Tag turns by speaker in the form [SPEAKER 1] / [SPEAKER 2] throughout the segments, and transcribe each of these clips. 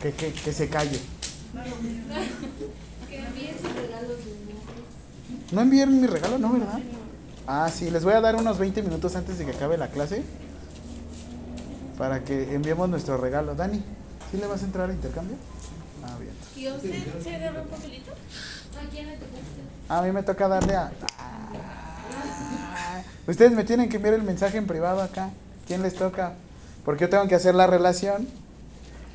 [SPEAKER 1] Que, que, que se calle.
[SPEAKER 2] Envíen.
[SPEAKER 1] ¿No enviaron mi regalo? No, ¿verdad? Ah, sí, les voy a dar unos 20 minutos antes de que acabe la clase para que enviemos nuestro regalo. Dani, ¿sí le vas a entrar a intercambio? Ah, bien.
[SPEAKER 2] ¿Y a usted se un papelito? ¿A quién le tocó a
[SPEAKER 1] mí me toca darle a... Ah. Ustedes me tienen que enviar el mensaje en privado acá. ¿Quién les toca? Porque yo tengo que hacer la relación.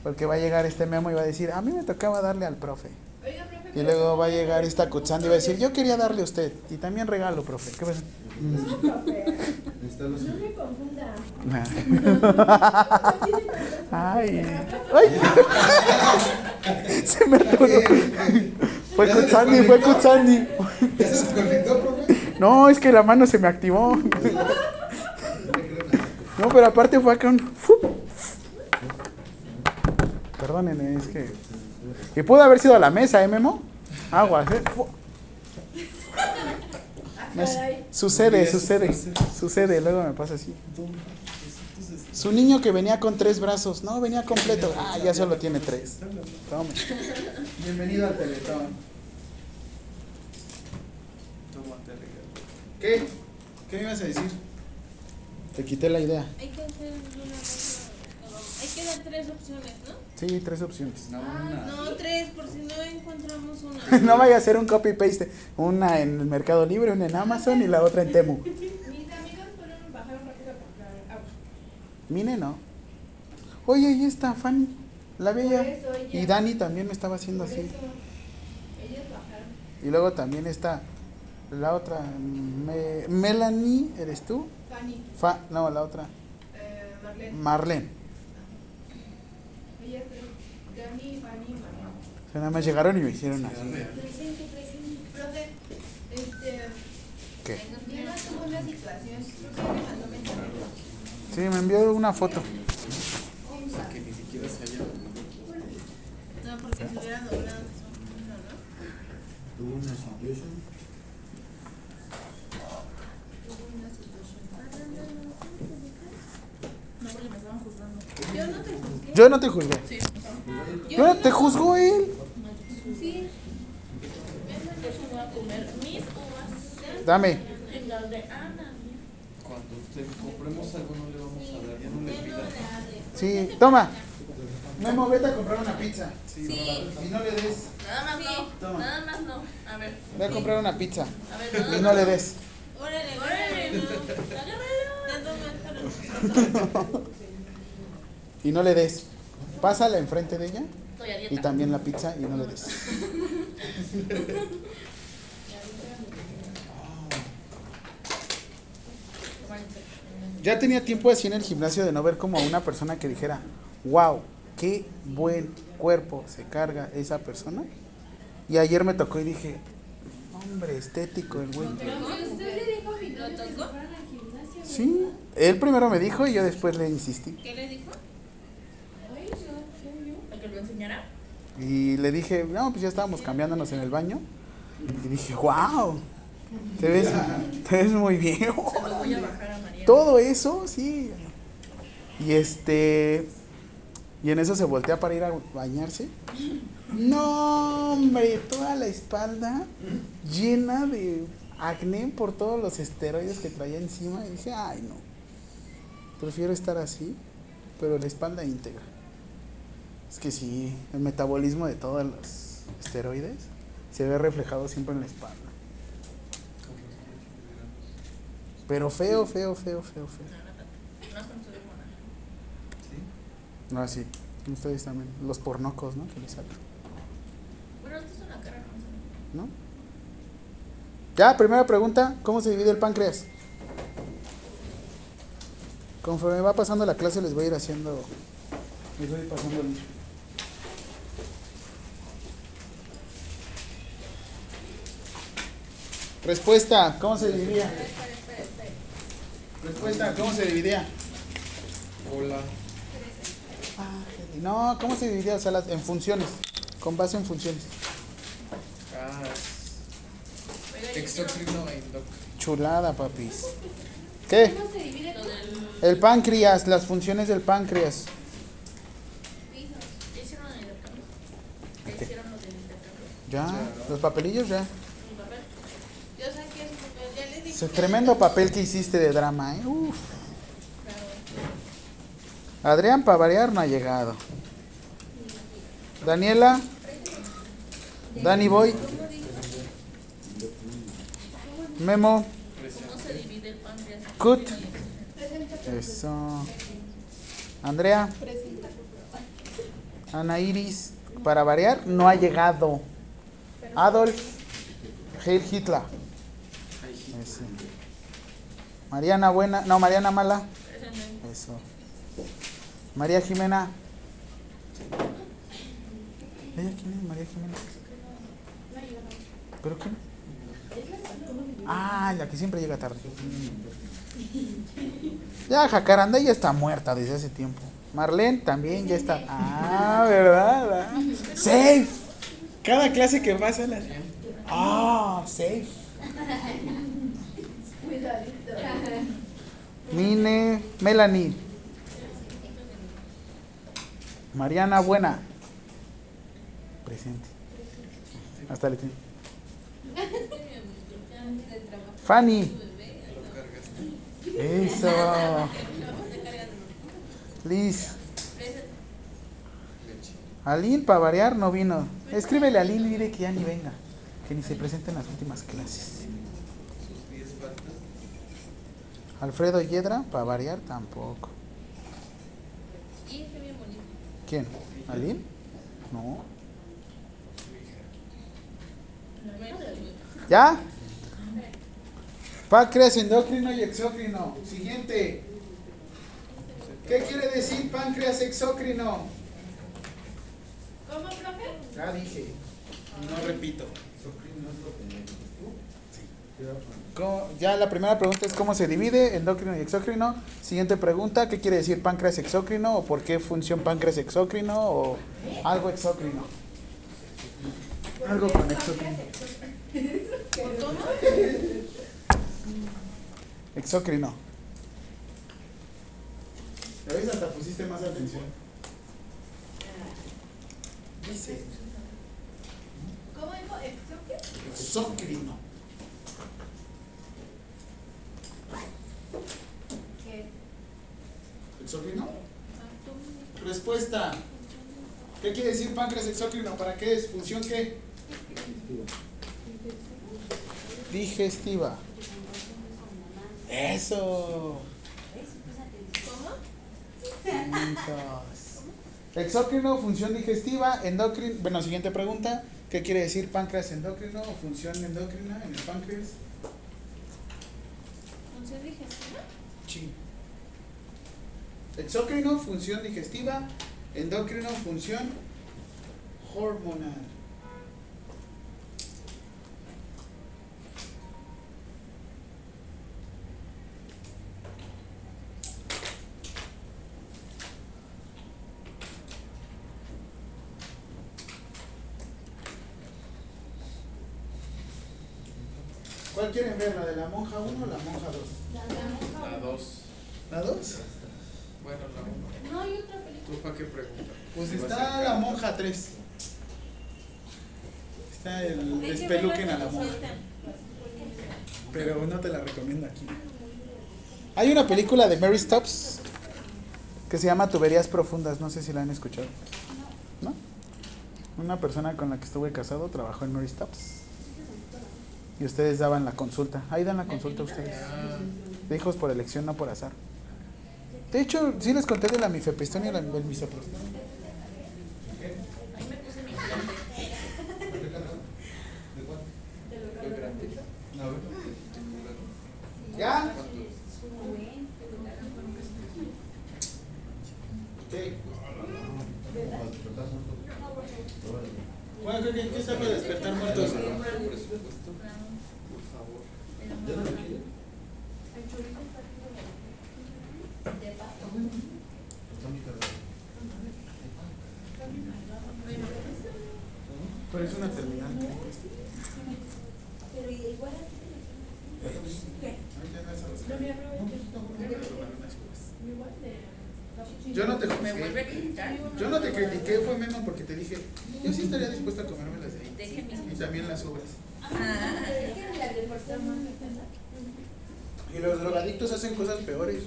[SPEAKER 1] Porque va a llegar este memo y va a decir, a mí me tocaba darle al profe.
[SPEAKER 2] Oiga, profe.
[SPEAKER 1] Y luego va a llegar esta Kutsandi y va a decir, yo quería darle a usted. Y también regalo, profe. ¿Qué pasa?
[SPEAKER 3] No me confunda.
[SPEAKER 1] Ay. Ay. Se me atoró. Fue Kutsandi, fue Kutsandi.
[SPEAKER 4] ¿Ya se desconectó, profe?
[SPEAKER 1] No, es que la mano se me activó. No, pero aparte fue acá un. Perdónenme, es que. Y pudo haber sido a la mesa, ¿eh, Memo? Aguas, ¿eh? Me- sucede, sucede, sucede, luego me pasa así. Su niño que venía con tres brazos, no, venía completo. Ah, ya solo tiene tres. Tome. Bienvenido al Teletón. ¿Qué? ¿Qué me ibas a decir? Te quité la idea.
[SPEAKER 2] Hay que hacer una cosa. Hay que dar tres opciones, ¿no?
[SPEAKER 1] Sí, tres opciones.
[SPEAKER 2] Ah, no, tres, por si no encontramos una.
[SPEAKER 1] No vaya a ser un copy paste. Una en el Mercado Libre, una en Amazon y la otra en Temu.
[SPEAKER 3] Mis amigas fueron bajaron rápido a comprar agua.
[SPEAKER 1] Mine no. Oye, ahí está Fanny. La bella.
[SPEAKER 3] Por eso ella-
[SPEAKER 1] Y Dani también me estaba haciendo
[SPEAKER 3] Por
[SPEAKER 1] así.
[SPEAKER 3] eso ellas bajaron.
[SPEAKER 1] Y luego también está la otra. Me- Melanie, ¿eres tú?
[SPEAKER 3] Fanny,
[SPEAKER 1] Fa, no, la otra.
[SPEAKER 3] eh, Marlene.
[SPEAKER 1] Marlene.
[SPEAKER 3] Ellas tres. Dani, Fanny y Marlene.
[SPEAKER 1] O sea, nada más llegaron y me hicieron así.
[SPEAKER 3] Presente, presente. Profe, este.
[SPEAKER 1] ¿Qué?
[SPEAKER 3] Una situación. Me.
[SPEAKER 1] Sí, me envió una foto.
[SPEAKER 4] Que ni siquiera se haya.
[SPEAKER 2] No, porque se hubiera doblado. ¿no?
[SPEAKER 4] Tuvo una situación.
[SPEAKER 2] Yo no te juzgué.
[SPEAKER 1] Yo no te juzgué.
[SPEAKER 2] Yo
[SPEAKER 1] no te juzgo él.
[SPEAKER 2] Sí.
[SPEAKER 5] A comer mis uvas
[SPEAKER 1] Dame.
[SPEAKER 5] en las de Ana.
[SPEAKER 4] Cuando usted compremos algo no le vamos a dar, ya no le pida.
[SPEAKER 1] Sí, toma. Memo, vete a comprar una pizza.
[SPEAKER 2] Sí.
[SPEAKER 1] Y no le des.
[SPEAKER 5] Nada más
[SPEAKER 1] Toma.
[SPEAKER 5] no. Nada más no. A ver.
[SPEAKER 1] Ve a comprar una pizza.
[SPEAKER 5] A ver, nada
[SPEAKER 1] Y no le des.
[SPEAKER 2] Órale,
[SPEAKER 5] Órale, no. Agárralo.
[SPEAKER 1] Y no le des. Pásala enfrente de ella.
[SPEAKER 5] Estoy a
[SPEAKER 1] Y también la pizza y no le des. Ya tenía tiempo así en el gimnasio de no ver como a una persona que dijera, wow, qué buen cuerpo se carga esa persona. Y ayer me tocó y dije, hombre, estético el güey. Sí, él primero me dijo y yo después le insistí.
[SPEAKER 2] ¿Qué le dijo?
[SPEAKER 3] Ay, yo, yo, yo.
[SPEAKER 5] ¿Para que lo enseñara?
[SPEAKER 1] Y le dije, no, pues ya estábamos cambiándonos en el baño. Y dije, wow, te ves, te ves muy bien.
[SPEAKER 5] Se lo voy a bajar a María.
[SPEAKER 1] Todo eso, sí. Y este. Y en eso se voltea para ir a bañarse. No, hombre, toda la espalda llena de acné por todos los esteroides que traía encima. Y dije, ay, no. Prefiero estar así, pero la espalda íntegra. Es que sí, el metabolismo de todos los esteroides se ve reflejado siempre en la espalda. Pero feo, feo, feo, feo, feo.
[SPEAKER 5] No.
[SPEAKER 4] ¿Sí?
[SPEAKER 1] Ustedes también. Los pornocos, ¿no? Que les salen,
[SPEAKER 5] Bueno, esto es una cara, no.
[SPEAKER 1] ¿no? Ya, primera pregunta. ¿Cómo se divide el páncreas? Conforme va pasando la clase les voy a ir haciendo... Les voy a ir pasando el... Respuesta, ¿cómo se dividía? Respuesta, ¿cómo se dividía?
[SPEAKER 4] Hola.
[SPEAKER 1] No, ¿cómo se dividía? O sea, las- en funciones, con base en funciones.
[SPEAKER 4] Ah, e.
[SPEAKER 1] Chulada, papis. ¿Qué?
[SPEAKER 2] ¿Cómo se divide
[SPEAKER 5] lo del...
[SPEAKER 1] El páncreas, las funciones del páncreas.
[SPEAKER 5] Ya,
[SPEAKER 1] los papelillos ya.
[SPEAKER 5] ¿Mi papel?
[SPEAKER 3] Yo saqué su papel,
[SPEAKER 1] Ese tremendo papel que hiciste de drama, ¿eh? Adrián, para variar, no ha llegado. Daniela. Dani Boy. Memo. Cut. Eso. Andrea. Ana Iris. Para variar, no ha llegado. Adolf. Heil Hitler. Mariana Buena. No, Mariana Mala. Eso. María Jimena. ¿Ella quién es María Jimena? ¿Pero quién? Ah, la que siempre llega tarde. Ya, Jacaranda ya está muerta desde hace tiempo. Marlene también ya está. Ah, ¿verdad? Safe. Cada clase que pasa la. Ah, safe.
[SPEAKER 3] Cuidadito.
[SPEAKER 1] Mine, Melanie. Mariana Buena. Presente. Hasta le tiene. Fanny. Eso. Liz. Aline, para variar, no vino. Escríbele a Aline y dile que ya ni venga. Que ni se presente en las últimas clases.
[SPEAKER 4] Sus 10 faltas.
[SPEAKER 1] Alfredo Yedra, para variar, tampoco. ¿Quién? ¿Aline? No. ¿Ya? Páncreas endocrino y exócrino. Siguiente. ¿Qué quiere decir páncreas exócrino?
[SPEAKER 3] ¿Cómo, profe?
[SPEAKER 1] Ya dije. No repito. Co- Ya la primera pregunta es cómo se divide endocrino y exócrino. Siguiente pregunta, ¿qué quiere decir páncreas exócrino o por qué función páncreas exócrino o algo exócrino? Algo con exócrino. Exócrino. ¿Ya ves? Hasta pusiste más atención. Dice
[SPEAKER 3] ¿Cómo dijo? ¿Exoque?
[SPEAKER 1] exócrino.
[SPEAKER 3] ¿Qué es?
[SPEAKER 1] ¿Exócrino? Respuesta. ¿Qué quiere decir páncreas exócrino? ¿Para qué es? ¿Función qué? Digestiva. Eso. Exócrino, función digestiva, endocrino. Bueno, siguiente pregunta. ¿Qué quiere decir páncreas endocrino o función endocrina en el páncreas?
[SPEAKER 5] ¿Función digestiva?
[SPEAKER 1] Sí. Exócrino, función digestiva. Endocrino, función hormonal. ¿Cuál quieren ver? ¿La de la monja 1 o la monja 2?
[SPEAKER 4] La 2.
[SPEAKER 1] ¿La 2?
[SPEAKER 4] Bueno, la 1.
[SPEAKER 3] No hay otra película.
[SPEAKER 4] ¿Tú para qué preguntas?
[SPEAKER 1] Pues
[SPEAKER 4] Si vas
[SPEAKER 1] está
[SPEAKER 4] a
[SPEAKER 1] la
[SPEAKER 4] sacar-
[SPEAKER 1] monja 3. Está el despeluquen a la monja. Pero no te la recomiendo aquí. Hay una película de Mary Stops que se llama Tuberías Profundas. No sé si la han escuchado. ¿No? Una persona con la que estuve casado trabajó en Mary Stops. Y ustedes daban la consulta. Ahí dan la consulta ustedes. De hijos por elección, no por azar. De hecho, sí les conté de la mifepristón y la- del misoprostol.
[SPEAKER 5] Ahí me puse mi implante.
[SPEAKER 4] ¿Fue grande?
[SPEAKER 1] ¿Ya? ¿qué, despertar muertos?
[SPEAKER 4] Por no
[SPEAKER 1] Pero es una eternidad. No, yo no te juzgué. Yo no te critiqué, fue Memo porque te dije, yo sí estaría dispuesta a comerme las de ahí. Y también las obras.
[SPEAKER 5] Ah.
[SPEAKER 1] Y los drogadictos hacen cosas peores.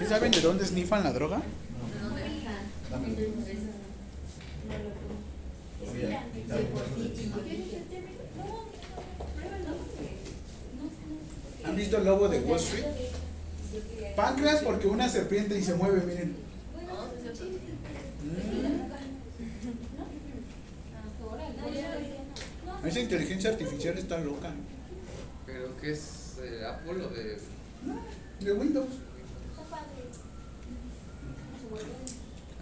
[SPEAKER 1] ¿Y saben de dónde snifan la droga? ¿Han visto el lobo de Wall Street? Páncreas porque una serpiente y se mueve, miren. Mm. Esa inteligencia artificial está loca.
[SPEAKER 4] ¿Pero qué es eh, Apple o de.?
[SPEAKER 1] De Windows.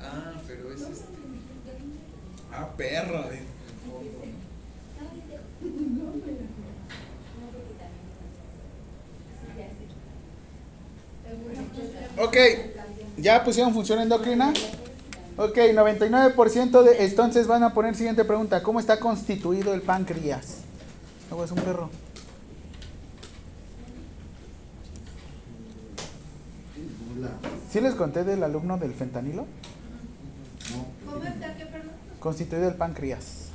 [SPEAKER 4] Ah, pero es este.
[SPEAKER 1] Ah, perro. eh.
[SPEAKER 4] el fondo.
[SPEAKER 1] Ok, ¿ya pusieron función endocrina? Ok, 99% de entonces van a poner siguiente pregunta. ¿Cómo está constituido el páncreas? Luego es un perro. ¿Sí les conté del alumno del fentanilo?
[SPEAKER 3] ¿Cómo está? ¿Qué perdón?
[SPEAKER 1] Constituido el páncreas.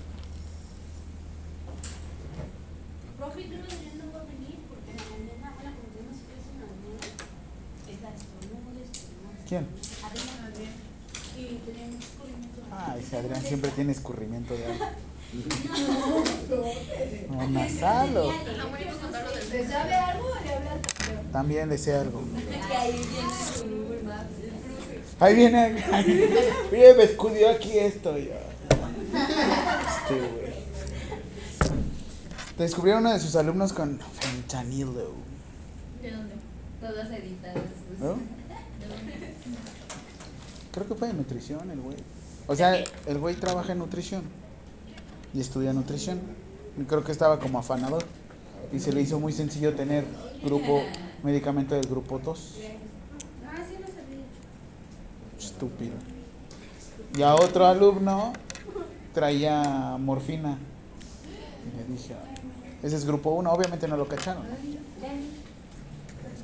[SPEAKER 2] Profe, tú no deberías no va a venir porque en la mañana, bueno, como tenemos clase en la mañana, está estornudo, estornudo.
[SPEAKER 1] ¿Quién?
[SPEAKER 2] Adrián. Y tenía mucho corrimiento.
[SPEAKER 1] Ay, ese Adrián siempre tiene escurrimiento de algo. No, nasal o-
[SPEAKER 3] ¿Le sabe algo o le hablas?
[SPEAKER 1] También desea algo. Ahí viene. Mire, me escudió aquí esto ya. Este güey. Descubrieron uno de sus alumnos con fentanilo.
[SPEAKER 5] ¿De dónde?
[SPEAKER 3] Todas editadas.
[SPEAKER 1] ¿No? Creo que fue de nutrición el güey. O sea, el güey trabaja en nutrición. Y estudia nutrición. Creo que estaba como afanador. Y se le hizo muy sencillo tener grupo, medicamento del grupo 2.
[SPEAKER 2] Ah, sí, lo sabía.
[SPEAKER 1] Estúpido. Y a otro alumno traía morfina. Le dije, ese es grupo 1, obviamente no lo cacharon.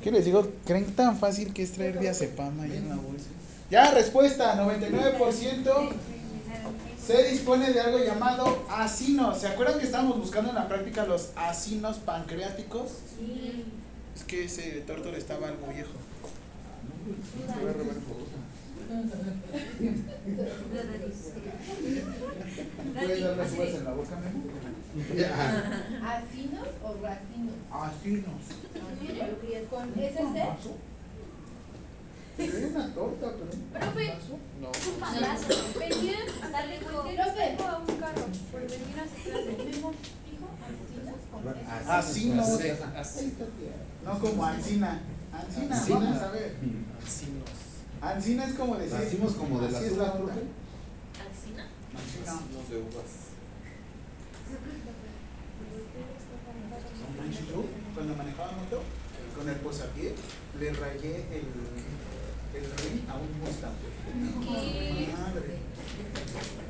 [SPEAKER 1] Que les digo, ¿creen tan fácil que es traer diazepam ahí en la bolsa? Ya, respuesta, 99% se dispone de algo llamado acinos. ¿Se acuerdan que estábamos buscando en la práctica los acinos pancreáticos? Es que ese tórtoro estaba algo viejo. Voy a robar ¿Puedes dar las uvas en la boca, Memo?
[SPEAKER 3] ¿Acinos o racinos?
[SPEAKER 1] Acinos.
[SPEAKER 3] ¿Con SC?
[SPEAKER 1] Pero era una torta, pero un
[SPEAKER 2] Profe.
[SPEAKER 1] vaso.
[SPEAKER 4] No.
[SPEAKER 2] Venía a darle
[SPEAKER 3] Profe.
[SPEAKER 2] a un carro por venir a su clase. Memo dijo
[SPEAKER 3] ¿Acinos con
[SPEAKER 4] así.
[SPEAKER 1] No como Ancina. Ancina,
[SPEAKER 6] Ancina.
[SPEAKER 1] vamos a ver.
[SPEAKER 4] Así nos.
[SPEAKER 1] Ancina es como decir.
[SPEAKER 6] Nacimos como de
[SPEAKER 1] así
[SPEAKER 6] las
[SPEAKER 1] es la
[SPEAKER 4] de uvas.
[SPEAKER 1] Yo, Cuando manejaba moto, con el posapié, le rayé el, el ring a un Mustang. Madre.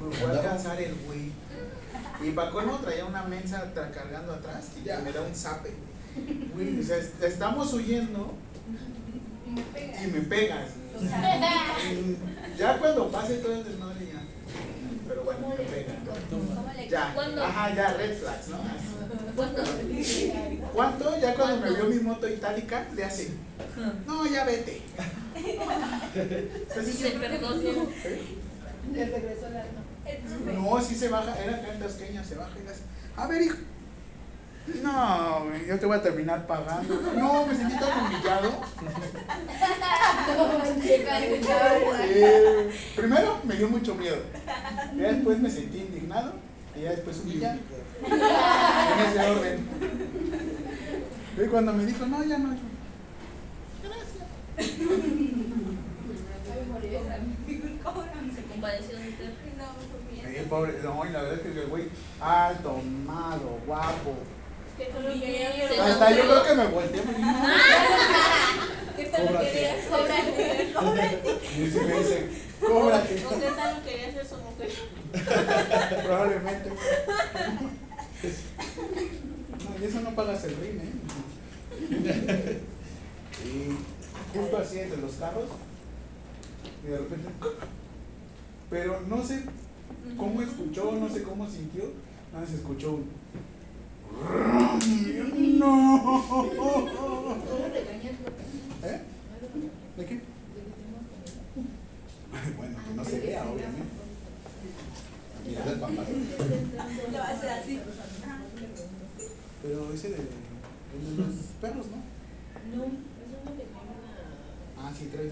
[SPEAKER 1] Me fue a alcanzar el güey. Y para colmo traía una mensa cargando atrás y ya me da un zape. Güey, o sea, est- estamos huyendo y me pegas. Y ya cuando pase todo el desmadre ya. Pero bueno, me pegan. Ya,
[SPEAKER 5] ¿Cuándo?
[SPEAKER 1] ajá, ya, red flags, ¿no? ¿Cuánto? Ya cuando me vio mi moto itálica, le hace, no, ya vete.
[SPEAKER 3] Regresó la no.
[SPEAKER 1] Sí se baja, era en Tasqueña, se baja y le hace, a ver, hijo. No, yo te voy a terminar pagando. No, me sentí tan humillado. Primero me dio mucho miedo. Ya después me sentí indignado. Y ya después humillado. En ese orden. Y cuando me dijo, no, ya no. yo,
[SPEAKER 5] Se compadeció de usted.
[SPEAKER 1] Eh, pobre, no, la verdad es que el güey alto, malo, guapo.
[SPEAKER 2] Que tú lo querías.
[SPEAKER 5] Se
[SPEAKER 1] Hasta yo creo que me volteé.
[SPEAKER 2] ¿Qué tal lo querías? Cóbrate. Cóbrate.
[SPEAKER 1] Y sí me dice, cóbrate.
[SPEAKER 2] ¿O qué tal lo querías hacer su mujer?
[SPEAKER 1] Probablemente. No, y eso no pagas el rin, ¿eh? Y justo así entre los carros, Y de repente. Pero no sé cómo escuchó, no sé cómo sintió. Nada más escuchó un. No. ¿Eh? ¿De qué? Bueno, que no se vea, obviamente. Mira el papá.
[SPEAKER 2] Lo va a hacer así.
[SPEAKER 1] Pero ese de, el de los perros, ¿no?
[SPEAKER 3] No, eso no le pongan
[SPEAKER 1] Ah, sí, trae
[SPEAKER 3] a.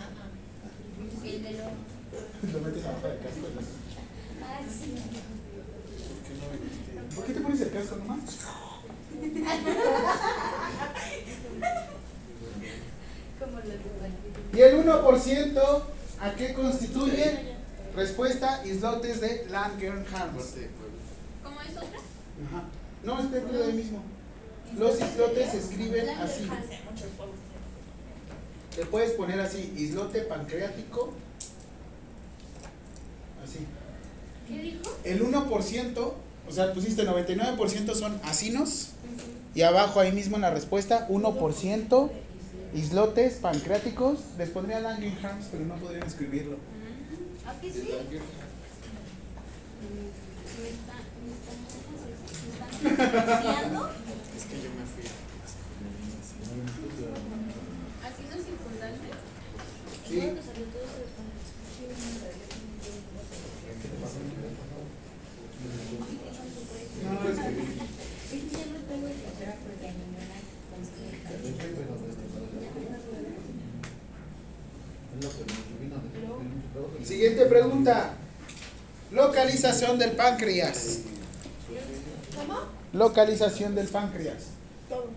[SPEAKER 3] Ah.
[SPEAKER 2] El de lo.
[SPEAKER 1] Lo metes abajo del casco. y lo-
[SPEAKER 2] sí.
[SPEAKER 4] ¿Por qué no?
[SPEAKER 1] ¿Por qué te pones el casco nomás? ¿Y el 1% a qué constituye? Respuesta, islotes de Langenhans.
[SPEAKER 4] Aparte,
[SPEAKER 5] ¿Cómo es otra?
[SPEAKER 1] Ajá. No, es de ahí mismo. Los islotes se escriben así. Te puedes poner así, islote pancreático. Así.
[SPEAKER 2] ¿Qué dijo?
[SPEAKER 1] El 1%, o sea, pusiste 99% son asinos. Y abajo ahí mismo en la respuesta, 1% islotes pancreáticos. Les pondría Langenhans, pero no podrían escribirlo.
[SPEAKER 2] ¿A qué sí? Me están.
[SPEAKER 4] Es que yo me fui a
[SPEAKER 5] ¿Así no circundante?
[SPEAKER 1] Sí.
[SPEAKER 2] Bueno, que salió todo eso después.
[SPEAKER 1] No, escribí.
[SPEAKER 2] Es que ya no tengo el papel porque a mi mamá
[SPEAKER 1] Siguiente pregunta. Localización del páncreas.
[SPEAKER 3] ¿Cómo?
[SPEAKER 1] Localización del páncreas.
[SPEAKER 3] Todo.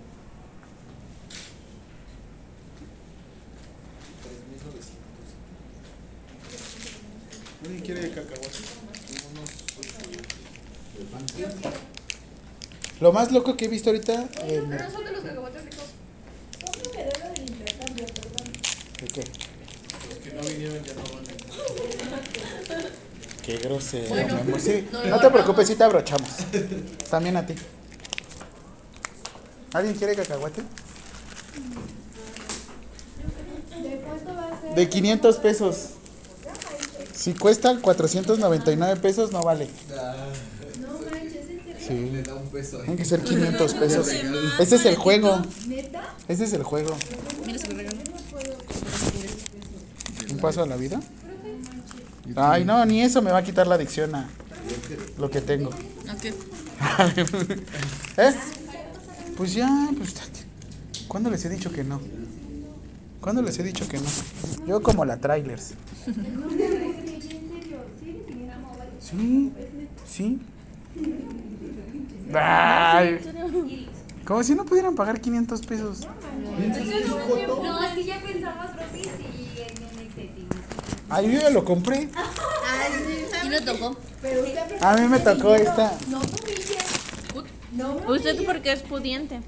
[SPEAKER 4] 3.900.
[SPEAKER 1] ¿Alguien quiere cacahuates?
[SPEAKER 4] Unos
[SPEAKER 1] Lo más loco que he visto ahorita.
[SPEAKER 5] Pero
[SPEAKER 1] en-
[SPEAKER 5] no son de los cacahuates ricos.
[SPEAKER 3] ¿Cómo me da lo del intercambio? Perdón.
[SPEAKER 1] ¿De qué?
[SPEAKER 4] Los que no vinieron ya no van
[SPEAKER 1] Qué grosero.
[SPEAKER 5] Bueno,
[SPEAKER 1] mi amor. Sí,
[SPEAKER 5] no
[SPEAKER 1] te preocupes, sí te abrochamos. También a ti. ¿Alguien quiere cacahuate?
[SPEAKER 3] ¿De cuánto va a ser?
[SPEAKER 1] De 500 pesos. Si cuesta 499 pesos, no vale.
[SPEAKER 3] No manches, ¿en serio?
[SPEAKER 1] Sí.
[SPEAKER 4] Le da un peso.
[SPEAKER 1] Tienen que ser 500 pesos. Ese es el juego.
[SPEAKER 3] ¿Neta?
[SPEAKER 1] Ese es el juego. ¿Un paso a la vida? Ay, no, ni eso me va a quitar la adicción a lo que tengo.
[SPEAKER 5] ¿A qué?
[SPEAKER 1] ¿Eh? Pues ya, pues. ¿Cuándo les he dicho que no? ¿Cuándo les he dicho que no? Yo como la trailers.
[SPEAKER 3] No, en serio. Sí,
[SPEAKER 1] Sí, sí. Ay, como si no pudieran pagar 500 pesos.
[SPEAKER 2] No, así ya pensamos, profe, sí, en un excesivo.
[SPEAKER 1] Ay, yo ya lo compré.
[SPEAKER 5] ¿Y no tocó?
[SPEAKER 3] Pero usted
[SPEAKER 1] A mí me tocó esta.
[SPEAKER 3] No me humilles. No me
[SPEAKER 5] Usted porque es pudiente.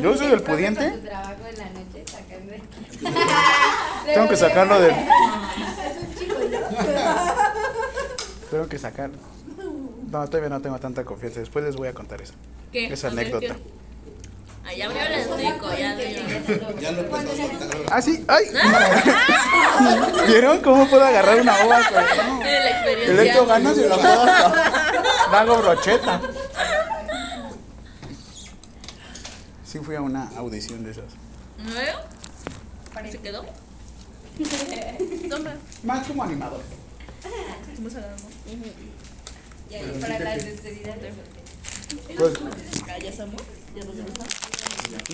[SPEAKER 1] Yo soy el pudiente.
[SPEAKER 2] tu trabajo en la noche sacando.
[SPEAKER 1] Tengo que sacarlo del.
[SPEAKER 3] Es un chico, ¿no?
[SPEAKER 1] Tengo que sacarlo. No, todavía no tengo tanta confianza. Después les voy a contar eso.
[SPEAKER 5] ¿Qué?
[SPEAKER 1] Esa
[SPEAKER 5] A ver,
[SPEAKER 1] anécdota.
[SPEAKER 5] ¿qué? Ah, ya abrió el hocico, ya
[SPEAKER 4] lo soltar.
[SPEAKER 1] Ah, sí. ¡Ay! ¿Vieron cómo puedo agarrar una uva? con-
[SPEAKER 5] Tiene la
[SPEAKER 1] Le echo
[SPEAKER 5] experiencia.
[SPEAKER 1] ganas y lo puedo hago brocheta. Sí fui a una audición de esas.
[SPEAKER 5] ¿Nuevo? ¿Se quedó? Toma.
[SPEAKER 1] Más como animador.
[SPEAKER 5] Vamos a agarrar.
[SPEAKER 2] Y ahí para las despedidas de
[SPEAKER 1] Pues,
[SPEAKER 5] ya somos. Ya nos vamos.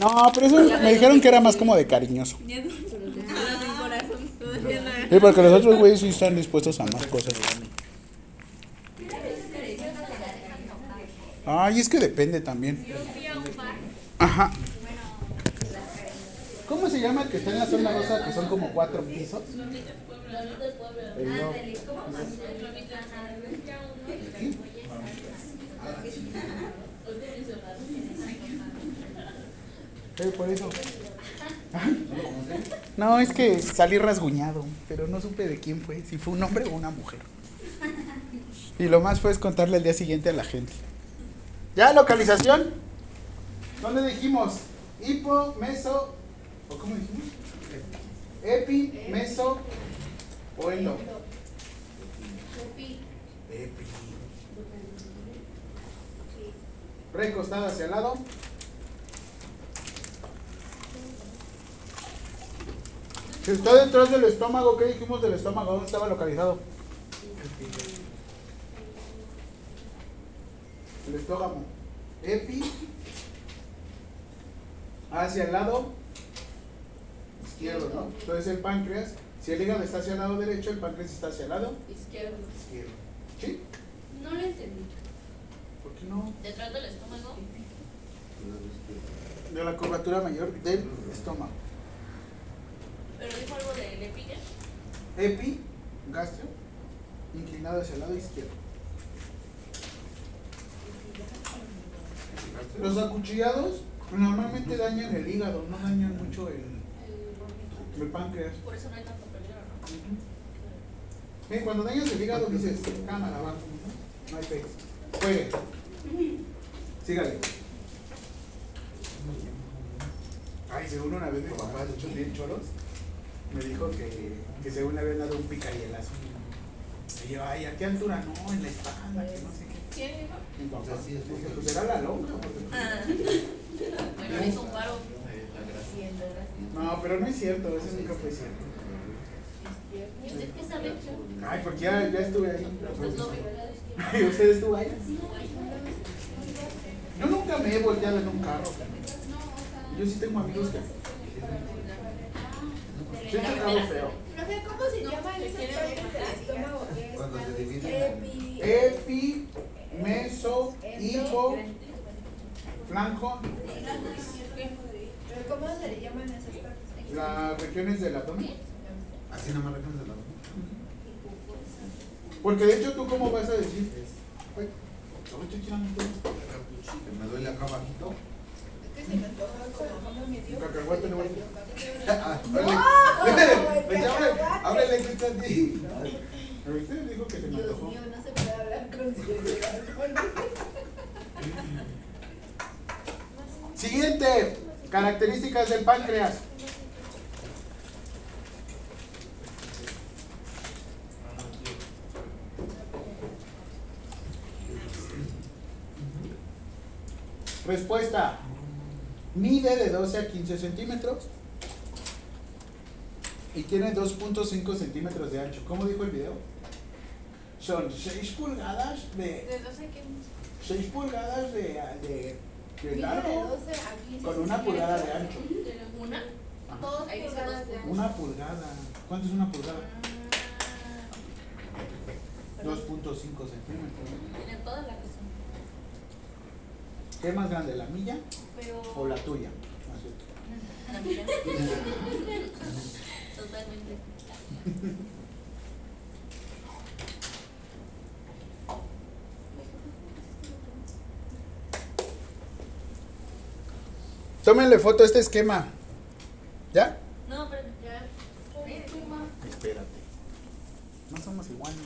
[SPEAKER 1] No, pero eso me dijeron que era más como de cariñoso.
[SPEAKER 5] No.
[SPEAKER 1] Sí, porque los otros güeyes sí están dispuestos a más cosas. Ay, es que depende también. Ajá. ¿Cómo se llama el que está en la zona rosa que son como cuatro pisos? Eh, por eso. No, es que salí rasguñado, pero no supe de quién fue, si fue un hombre o una mujer. Y lo más fue es contarle al día siguiente a la gente. ¿Ya localización? ¿Dónde dijimos? Hipo, meso, ¿o cómo dijimos? Epi, meso, o.
[SPEAKER 3] Epi.
[SPEAKER 1] Epi. Recostada hacia el lado. Está detrás del estómago, ¿qué dijimos del estómago? ¿Dónde estaba localizado? El estómago. Epi. Hacia el lado izquierdo, ¿no? Entonces el páncreas, si el hígado está hacia el lado derecho, el páncreas está hacia el lado
[SPEAKER 5] Izquierdo.
[SPEAKER 1] izquierdo. ¿Sí?
[SPEAKER 2] No lo entendí.
[SPEAKER 1] ¿Por qué no?
[SPEAKER 5] Detrás del estómago.
[SPEAKER 1] De la curvatura mayor del estómago.
[SPEAKER 5] Pero dijo algo del epige.
[SPEAKER 1] Epi, gastro, inclinado hacia el lado izquierdo. Los acuchillados normalmente dañan el hígado, no dañan mucho el, el páncreas.
[SPEAKER 5] Por eso no hay tanto peligro, ¿no?
[SPEAKER 1] Eh, cuando dañas el hígado dices, cámara, va, ¿no? Hay pex. Juegue. Sígale. Ay, según una vez mi papá, de hecho bien choros, me dijo que, que según le habían dado un picayelazo. Y yo, ay, ¿a qué altura? No, en la espalda, que no sé qué.
[SPEAKER 5] ¿Quién dijo?
[SPEAKER 1] Mi papá, dije, pues era la
[SPEAKER 5] Ah. Bueno, hizo un paro.
[SPEAKER 1] No, pero no es cierto, eso nunca fue cierto.
[SPEAKER 5] ¿Y usted qué sabe?
[SPEAKER 1] Ay, porque ya, ya estuve ahí.
[SPEAKER 5] Usted no vio.
[SPEAKER 1] Ay, ¿Usted estuvo ahí? Yo nunca me he volteado en un carro. Yo sí tengo amigos que. Sí, he chocado feo.
[SPEAKER 3] Profe, ¿cómo se partes del estómago?
[SPEAKER 4] Cuando se divide.
[SPEAKER 3] Epi.
[SPEAKER 1] Epi, meso, hipo, flanco,
[SPEAKER 3] ¿Pero cómo se le llaman esas partes?
[SPEAKER 1] las regiones del abdomen.
[SPEAKER 4] Así nada más déjame de la
[SPEAKER 1] Porque de hecho, ¿tú cómo vas a decir?
[SPEAKER 4] Que me duele acá abajito.
[SPEAKER 1] Cacahuate le voy a
[SPEAKER 4] Ah, que está a ti.
[SPEAKER 1] Usted dijo que se me
[SPEAKER 3] Dios
[SPEAKER 1] antojó.
[SPEAKER 3] mío, no se puede hablar con.
[SPEAKER 1] Siguiente, características del páncreas. Respuesta. Mide de 12 a 15 centímetros y tiene 2.5 centímetros de ancho. ¿Cómo dijo el video? Son 6 pulgadas de
[SPEAKER 5] ¿De 12 qué?
[SPEAKER 1] 6 pulgadas de, de, de
[SPEAKER 3] de
[SPEAKER 1] largo
[SPEAKER 3] 12 a 15
[SPEAKER 1] con una pulgada de ancho.
[SPEAKER 5] ¿Una?
[SPEAKER 1] Ajá.
[SPEAKER 3] Dos pulgadas de ancho.
[SPEAKER 1] Una pulgada. ¿Cuánto es una pulgada?
[SPEAKER 5] Ah,
[SPEAKER 1] 2.5 centímetros.
[SPEAKER 5] Tiene toda la razón.
[SPEAKER 1] ¿Qué es más grande, la milla
[SPEAKER 5] Pero.
[SPEAKER 1] o la tuya?
[SPEAKER 5] La mía. Totalmente.
[SPEAKER 1] Tómenle foto a este esquema. ¿Ya?
[SPEAKER 5] No, pero ya.
[SPEAKER 1] Espérate. No somos iguales.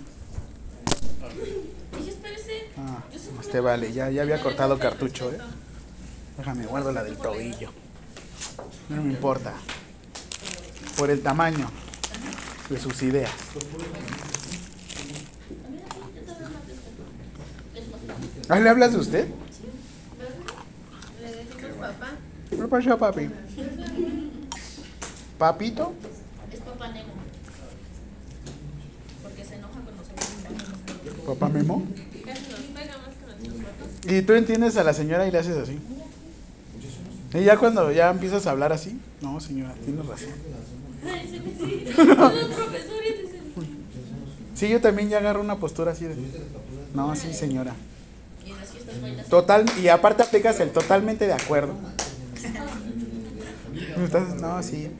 [SPEAKER 5] Espérese.
[SPEAKER 1] Ah, este vale, ya, ya había cortado cartucho, ¿eh? Déjame, guardo la del tobillo. No me importa. Por el tamaño de sus ideas. ¿Ah, le hablas de usted?
[SPEAKER 3] Le decimos papá.
[SPEAKER 1] ¿Qué pasó, papi? ¿Papito?
[SPEAKER 5] Es papá Nemo. Porque se enoja se ve
[SPEAKER 1] ¿Papá Memo?
[SPEAKER 5] Casi nos pega más que nuestros papás.
[SPEAKER 1] Y tú entiendes a la señora y le haces así. Y ya cuando ya empiezas a hablar así, no señora, tienes razón.
[SPEAKER 5] Sí,
[SPEAKER 1] yo también ya agarro una postura así de. No, sí señora.
[SPEAKER 5] Y.
[SPEAKER 1] Total, y aparte aplicas el totalmente de acuerdo. Estás- no, sí.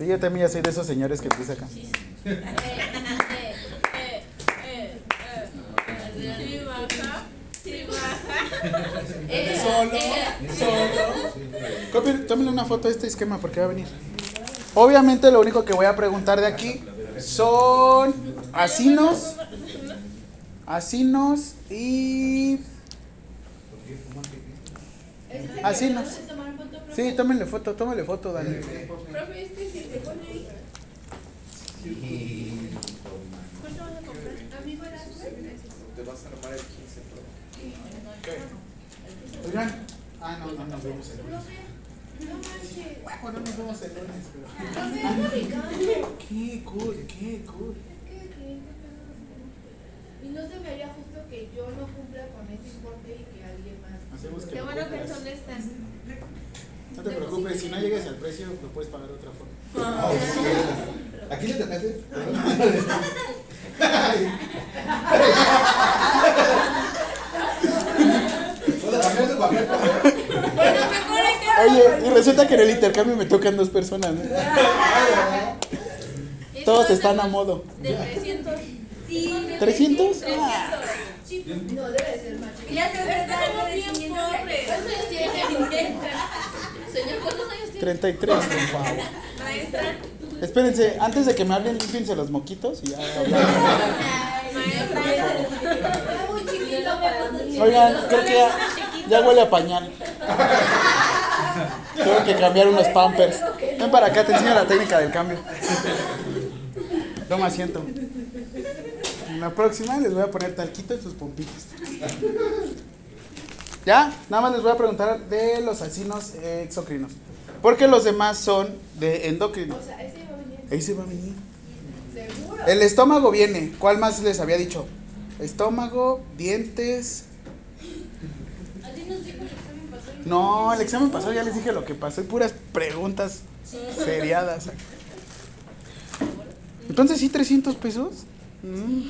[SPEAKER 5] Sí,
[SPEAKER 1] yo también ya soy de esos señores que empieza acá.
[SPEAKER 5] Eh.
[SPEAKER 1] Copien- Tómenle una foto de este esquema porque va a venir. Obviamente lo único que voy a preguntar de aquí son asinos, asinos y
[SPEAKER 3] ¿Ese es el que
[SPEAKER 1] Así
[SPEAKER 3] me
[SPEAKER 1] no.
[SPEAKER 3] hace tomar foto, profe?
[SPEAKER 1] sí, tómenle foto, tómenle foto, Dani.
[SPEAKER 3] Profe, este pone ahí.
[SPEAKER 5] ¿Cuánto vas a comprar?
[SPEAKER 3] Amigo,
[SPEAKER 4] Te vas a armar el 15 Pro.
[SPEAKER 1] Oigan. Ah, no, no nos vemos el lunes.
[SPEAKER 3] Profe, no manches.
[SPEAKER 1] Bueno, no nos vemos el lunes, pero. Qué cool, qué cool.
[SPEAKER 3] Es que, que, y no se me haría justo que yo no cumpla con ese importe y que alguien más.
[SPEAKER 1] Hacemos que
[SPEAKER 5] Qué
[SPEAKER 1] lo
[SPEAKER 5] bueno que
[SPEAKER 1] cumplas.
[SPEAKER 5] son honestas.
[SPEAKER 1] No te preocupes, si no llegas al precio, lo puedes pagar de otra forma.
[SPEAKER 6] ¿Aquí le tocaste? ¿Puedo cambiar su papel?
[SPEAKER 5] Bueno, mejor hay que.
[SPEAKER 1] Oye, y resulta que en el intercambio me tocan dos personas, ¿no? Todos están a modo.
[SPEAKER 5] De 300. Sí, de
[SPEAKER 1] 300?
[SPEAKER 5] 300.
[SPEAKER 3] No debe ser más.
[SPEAKER 2] Ya se
[SPEAKER 5] somos bien pobres.
[SPEAKER 3] ¿Cuántos años tiene? Señor, ¿cuántos años tiene?
[SPEAKER 1] 33, por favor.
[SPEAKER 5] Maestra.
[SPEAKER 1] Espérense, antes de que me hablen, límpiense los moquitos y ya Oigan, creo que ya, ya huele a pañal. Tengo que cambiar unos pampers. Ven para acá, te enseño la técnica del cambio. Toma asiento. En la próxima les voy a poner talquito en sus pompitas. Ya, nada más les voy a preguntar de los alcinos exocrinos. Porque los demás son de endocrino.
[SPEAKER 3] O sea, ese va a venir.
[SPEAKER 1] Ahí se va a venir.
[SPEAKER 3] Seguro.
[SPEAKER 1] El estómago viene. ¿Cuál más les había dicho? Estómago, dientes.
[SPEAKER 2] Así nos dijo el examen pasado. y-
[SPEAKER 1] No, el examen pasado ya les dije lo que pasó y puras preguntas seriadas. Entonces, ¿sí 300 pesos? Mm.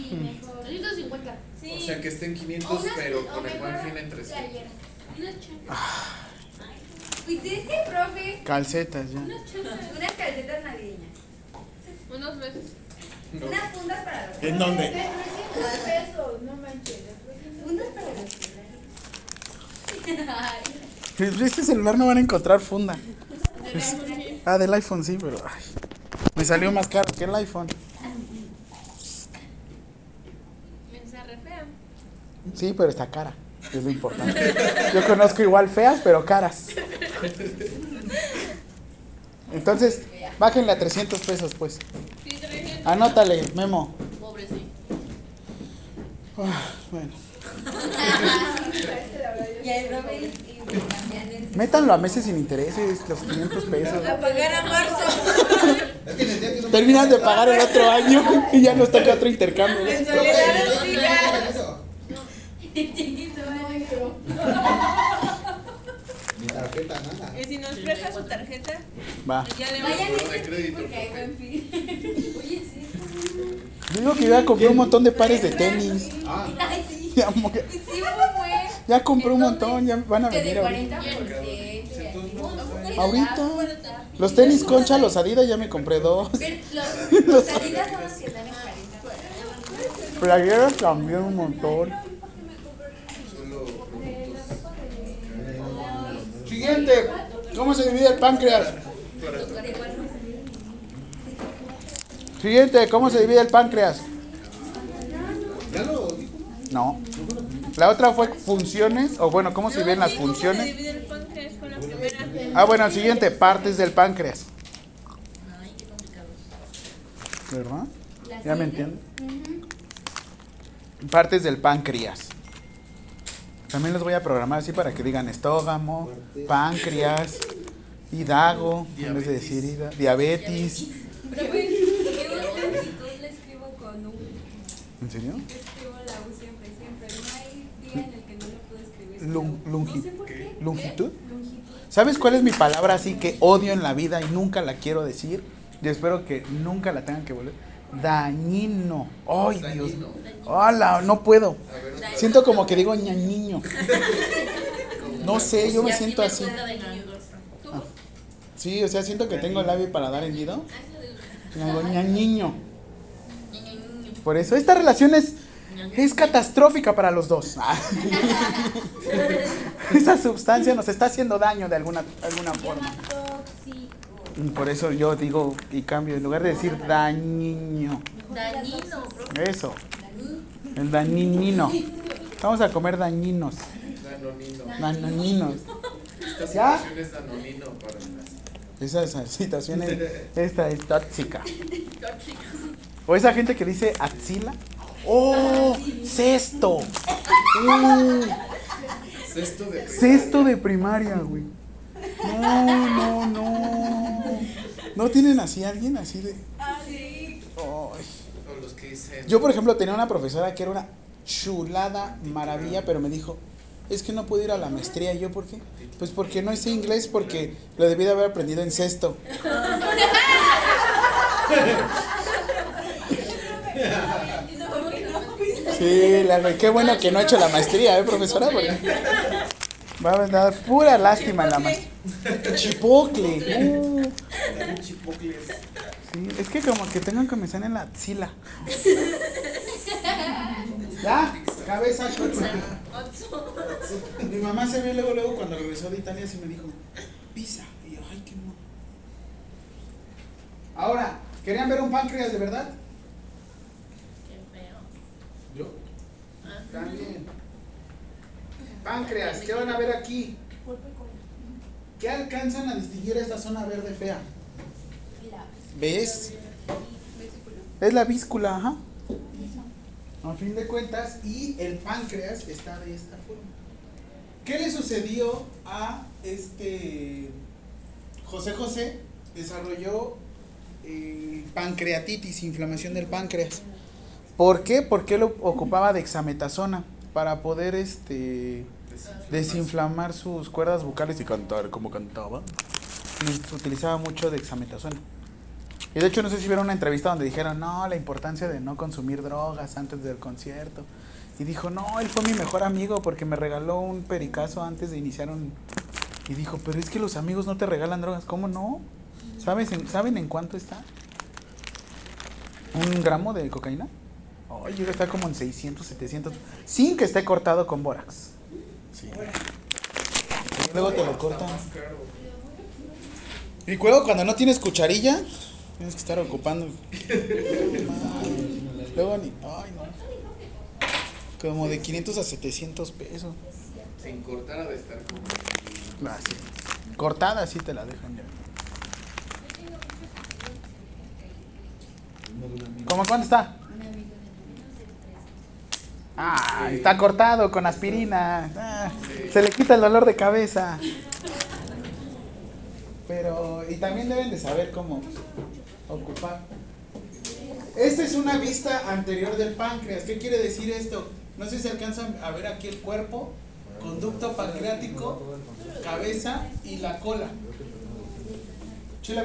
[SPEAKER 3] 350.
[SPEAKER 5] Sí.
[SPEAKER 4] O sea que estén 500,
[SPEAKER 3] O una-
[SPEAKER 4] pero con el buen fin en 300.
[SPEAKER 3] playera.
[SPEAKER 2] Unas chanclas.
[SPEAKER 1] Ah.
[SPEAKER 2] Pues es que, profe,
[SPEAKER 1] Calcetas, ya.
[SPEAKER 2] unas chanclas. Unas calcetas navideñas.
[SPEAKER 5] Unos besos.
[SPEAKER 2] Unas fundas para los
[SPEAKER 1] ¿En
[SPEAKER 3] De
[SPEAKER 1] dónde?
[SPEAKER 3] 300 pesos, no manches. de 300
[SPEAKER 2] Fundas para los.
[SPEAKER 1] Pues, Este celular no van a encontrar funda. Pues- ah, del iPhone sí, pero ay, me salió más caro que el iPhone. Sí, pero está cara. Es lo importante. Yo conozco igual feas, pero caras. Entonces, bájenle a 300 pesos, pues.
[SPEAKER 5] Sí, 300.
[SPEAKER 1] Anótale, Memo.
[SPEAKER 3] Pobre, sí.
[SPEAKER 1] Ah, bueno. Métanlo a meses sin intereses, los 500 pesos.
[SPEAKER 5] A pagar a marzo.
[SPEAKER 1] Terminan de pagar el otro año y ya nos toca otro intercambio.
[SPEAKER 6] Mi tarjeta, nada.
[SPEAKER 5] Y si nos presta su tarjeta,
[SPEAKER 1] Va.
[SPEAKER 5] ya le
[SPEAKER 2] Vayan
[SPEAKER 5] vamos.
[SPEAKER 2] Este
[SPEAKER 4] crédito,
[SPEAKER 2] porque hay
[SPEAKER 4] profe.
[SPEAKER 2] buen fin. Oye, sí.
[SPEAKER 1] Digo que ya compré un montón de pares de tenis.
[SPEAKER 6] Ah,
[SPEAKER 2] Ay, sí.
[SPEAKER 1] Ya, compré un montón, ya van a
[SPEAKER 2] Que
[SPEAKER 1] venir
[SPEAKER 2] de
[SPEAKER 1] ahorita.
[SPEAKER 2] 40% y así.
[SPEAKER 1] Ahorita. Los tenis concha, los Adidas ya me compré dos.
[SPEAKER 2] Los, Adidas son los que están en 40.
[SPEAKER 1] Playeras también un montón. Siguiente. ¿Cómo se divide el páncreas? Siguiente. ¿Cómo se divide el páncreas?
[SPEAKER 6] ya lo dijo.
[SPEAKER 1] No. La otra fue funciones, o bueno, ¿cómo se dividen las
[SPEAKER 5] Sí, ¿cómo se
[SPEAKER 1] funciones? Ah, bueno, el siguiente, partes del páncreas. ¿Verdad? ¿Ya me entienden? Partes del páncreas. También los voy a programar así para que digan estógamo, páncreas, hidago, en vez de decir diabetes.
[SPEAKER 2] Actitud le escribo con U.
[SPEAKER 1] ¿En serio?
[SPEAKER 2] Escribo la U siempre, siempre. No hay día en el que no lo puedo escribir.
[SPEAKER 1] Lung-
[SPEAKER 2] la
[SPEAKER 1] lungi-
[SPEAKER 2] No sé por qué.
[SPEAKER 1] ¿Longitud?
[SPEAKER 2] Longitud.
[SPEAKER 1] ¿Sabes cuál es mi palabra así que odio en la vida y nunca la quiero decir? Y espero que nunca la tengan que volver. Dañino. Ay, Dios.
[SPEAKER 4] Dañino.
[SPEAKER 1] Hola, no puedo. Siento como que digo ñañiño. No sé, yo me siento así. Sí, o sea, siento que tengo el labio para dar hendido. Hago ñañiño. Por eso, esta relación es, es catastrófica para los dos. Esa sustancia nos está haciendo daño de alguna, alguna forma. Por eso yo digo y cambio, en lugar de decir.
[SPEAKER 2] Dañino, profe.
[SPEAKER 1] Eso, el dañinino. Vamos a comer dañinos.
[SPEAKER 4] Danonino.
[SPEAKER 1] Dañininos.
[SPEAKER 4] Esta
[SPEAKER 1] ¿Ya?
[SPEAKER 4] situación es danonino para las.
[SPEAKER 1] Esa, esa situación es, esta es tóxica. O esa gente que dice axila. ¡Oh! ¡Cesto! ¡Uh!
[SPEAKER 4] Sexto de
[SPEAKER 1] Sexto de primaria, güey. No, no, no. ¿No tienen así alguien así de.? Ay.
[SPEAKER 4] O los que dicen.
[SPEAKER 1] Yo, por ejemplo, tenía una profesora que era una chulada maravilla, pero me dijo, es que no puedo ir a la maestría. ¿Y yo por qué? Pues porque no sé inglés, porque lo debí de haber aprendido en sexto. Sí, la, qué bueno que no ha hecho la maestría, ¿eh, profesora? Porque va a dar pura lástima la maestría. Chipocle. uh. Sí, es que como que tengan comezón en la axila. ¿Ya? Cabeza. Mi mamá se vio luego, luego cuando regresó de Italia, así me dijo, pizza. Y yo, ay, qué no. Ahora, ¿querían ver un páncreas de verdad?
[SPEAKER 5] Qué feo.
[SPEAKER 6] Yo.
[SPEAKER 1] También. Páncreas, ¿qué van a ver aquí? ¿Qué alcanzan a distinguir esta zona verde fea? ¿Ves? Es la víscula, ajá. A fin de cuentas, y el páncreas está de esta forma. ¿Qué le sucedió a este José José? Desarrolló eh, pancreatitis, inflamación del páncreas. ¿Por qué? Porque él ocupaba de hexametasona para poder este desinflamar sus cuerdas vocales y cantar como cantaba. Y utilizaba mucho de hexametasona. Y de hecho no sé si vieron una entrevista donde dijeron, no, la importancia de no consumir drogas antes del concierto. Y dijo, no, él fue mi mejor amigo porque me regaló un pericazo antes de iniciar un... Y dijo, pero es que los amigos no te regalan drogas. ¿Cómo no? ¿Sabes en- ¿Saben en cuánto está? ¿Un gramo de cocaína? Ay, llega a estar como en 600, 700. Sin que esté cortado con bórax. Sí. Y luego te lo cortan. Y luego cuando no tienes cucharilla, tienes que estar ocupando. Luego ni. Ay, no. Como de 500 a 700 pesos.
[SPEAKER 4] Sin cortar ha de estar como.
[SPEAKER 1] Ah, sí. Cortada sí te la dejan ya. ¿Cómo cuánto está? Ah, está cortado con aspirina. Ah, se le quita el dolor de cabeza. Pero, y también deben de saber cómo ocupar. Esta es una vista anterior del páncreas. ¿Qué quiere decir esto? No sé si alcanzan a ver aquí el cuerpo, conducto pancreático, cabeza y la cola. ¿Sí la?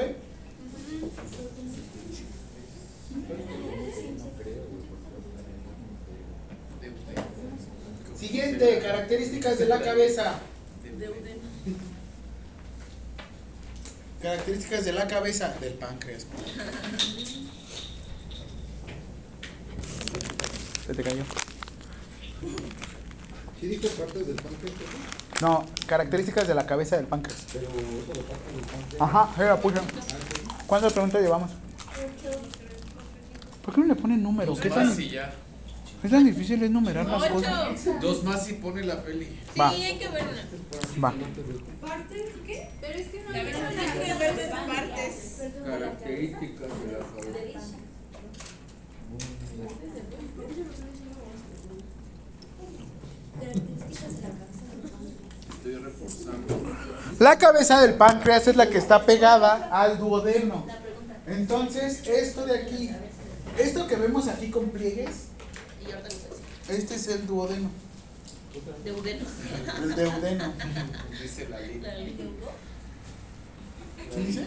[SPEAKER 1] Siguiente, características de la cabeza. Características de la cabeza del páncreas. Se te cayó.
[SPEAKER 6] ¿Sí dijo partes del páncreas?
[SPEAKER 1] No, características de la cabeza del páncreas.
[SPEAKER 6] Pero eso lo parte del páncreas.
[SPEAKER 1] Ajá, era puya. ¿Cuántas preguntas llevamos? ¿Por qué no le ponen número?
[SPEAKER 4] Dos
[SPEAKER 1] ¿Qué tan, qué tan difícil es numerar las cosas?
[SPEAKER 5] Ocho.
[SPEAKER 4] Dos más y pone la peli.
[SPEAKER 5] Sí,
[SPEAKER 1] Va.
[SPEAKER 5] hay que verla.
[SPEAKER 1] Va.
[SPEAKER 3] ¿Partes qué? Pero es que no hay
[SPEAKER 5] que ver las partes.
[SPEAKER 4] Características de la cabeza. Estoy reforzando.
[SPEAKER 1] La cabeza del páncreas es la que está pegada al duodeno. Entonces, esto de aquí, esto que vemos aquí con pliegues,
[SPEAKER 5] Y
[SPEAKER 1] este es el duodeno.
[SPEAKER 5] De Udeno.
[SPEAKER 1] El duodeno.
[SPEAKER 4] Dice la ley.
[SPEAKER 5] La de
[SPEAKER 1] ¿Sí dice?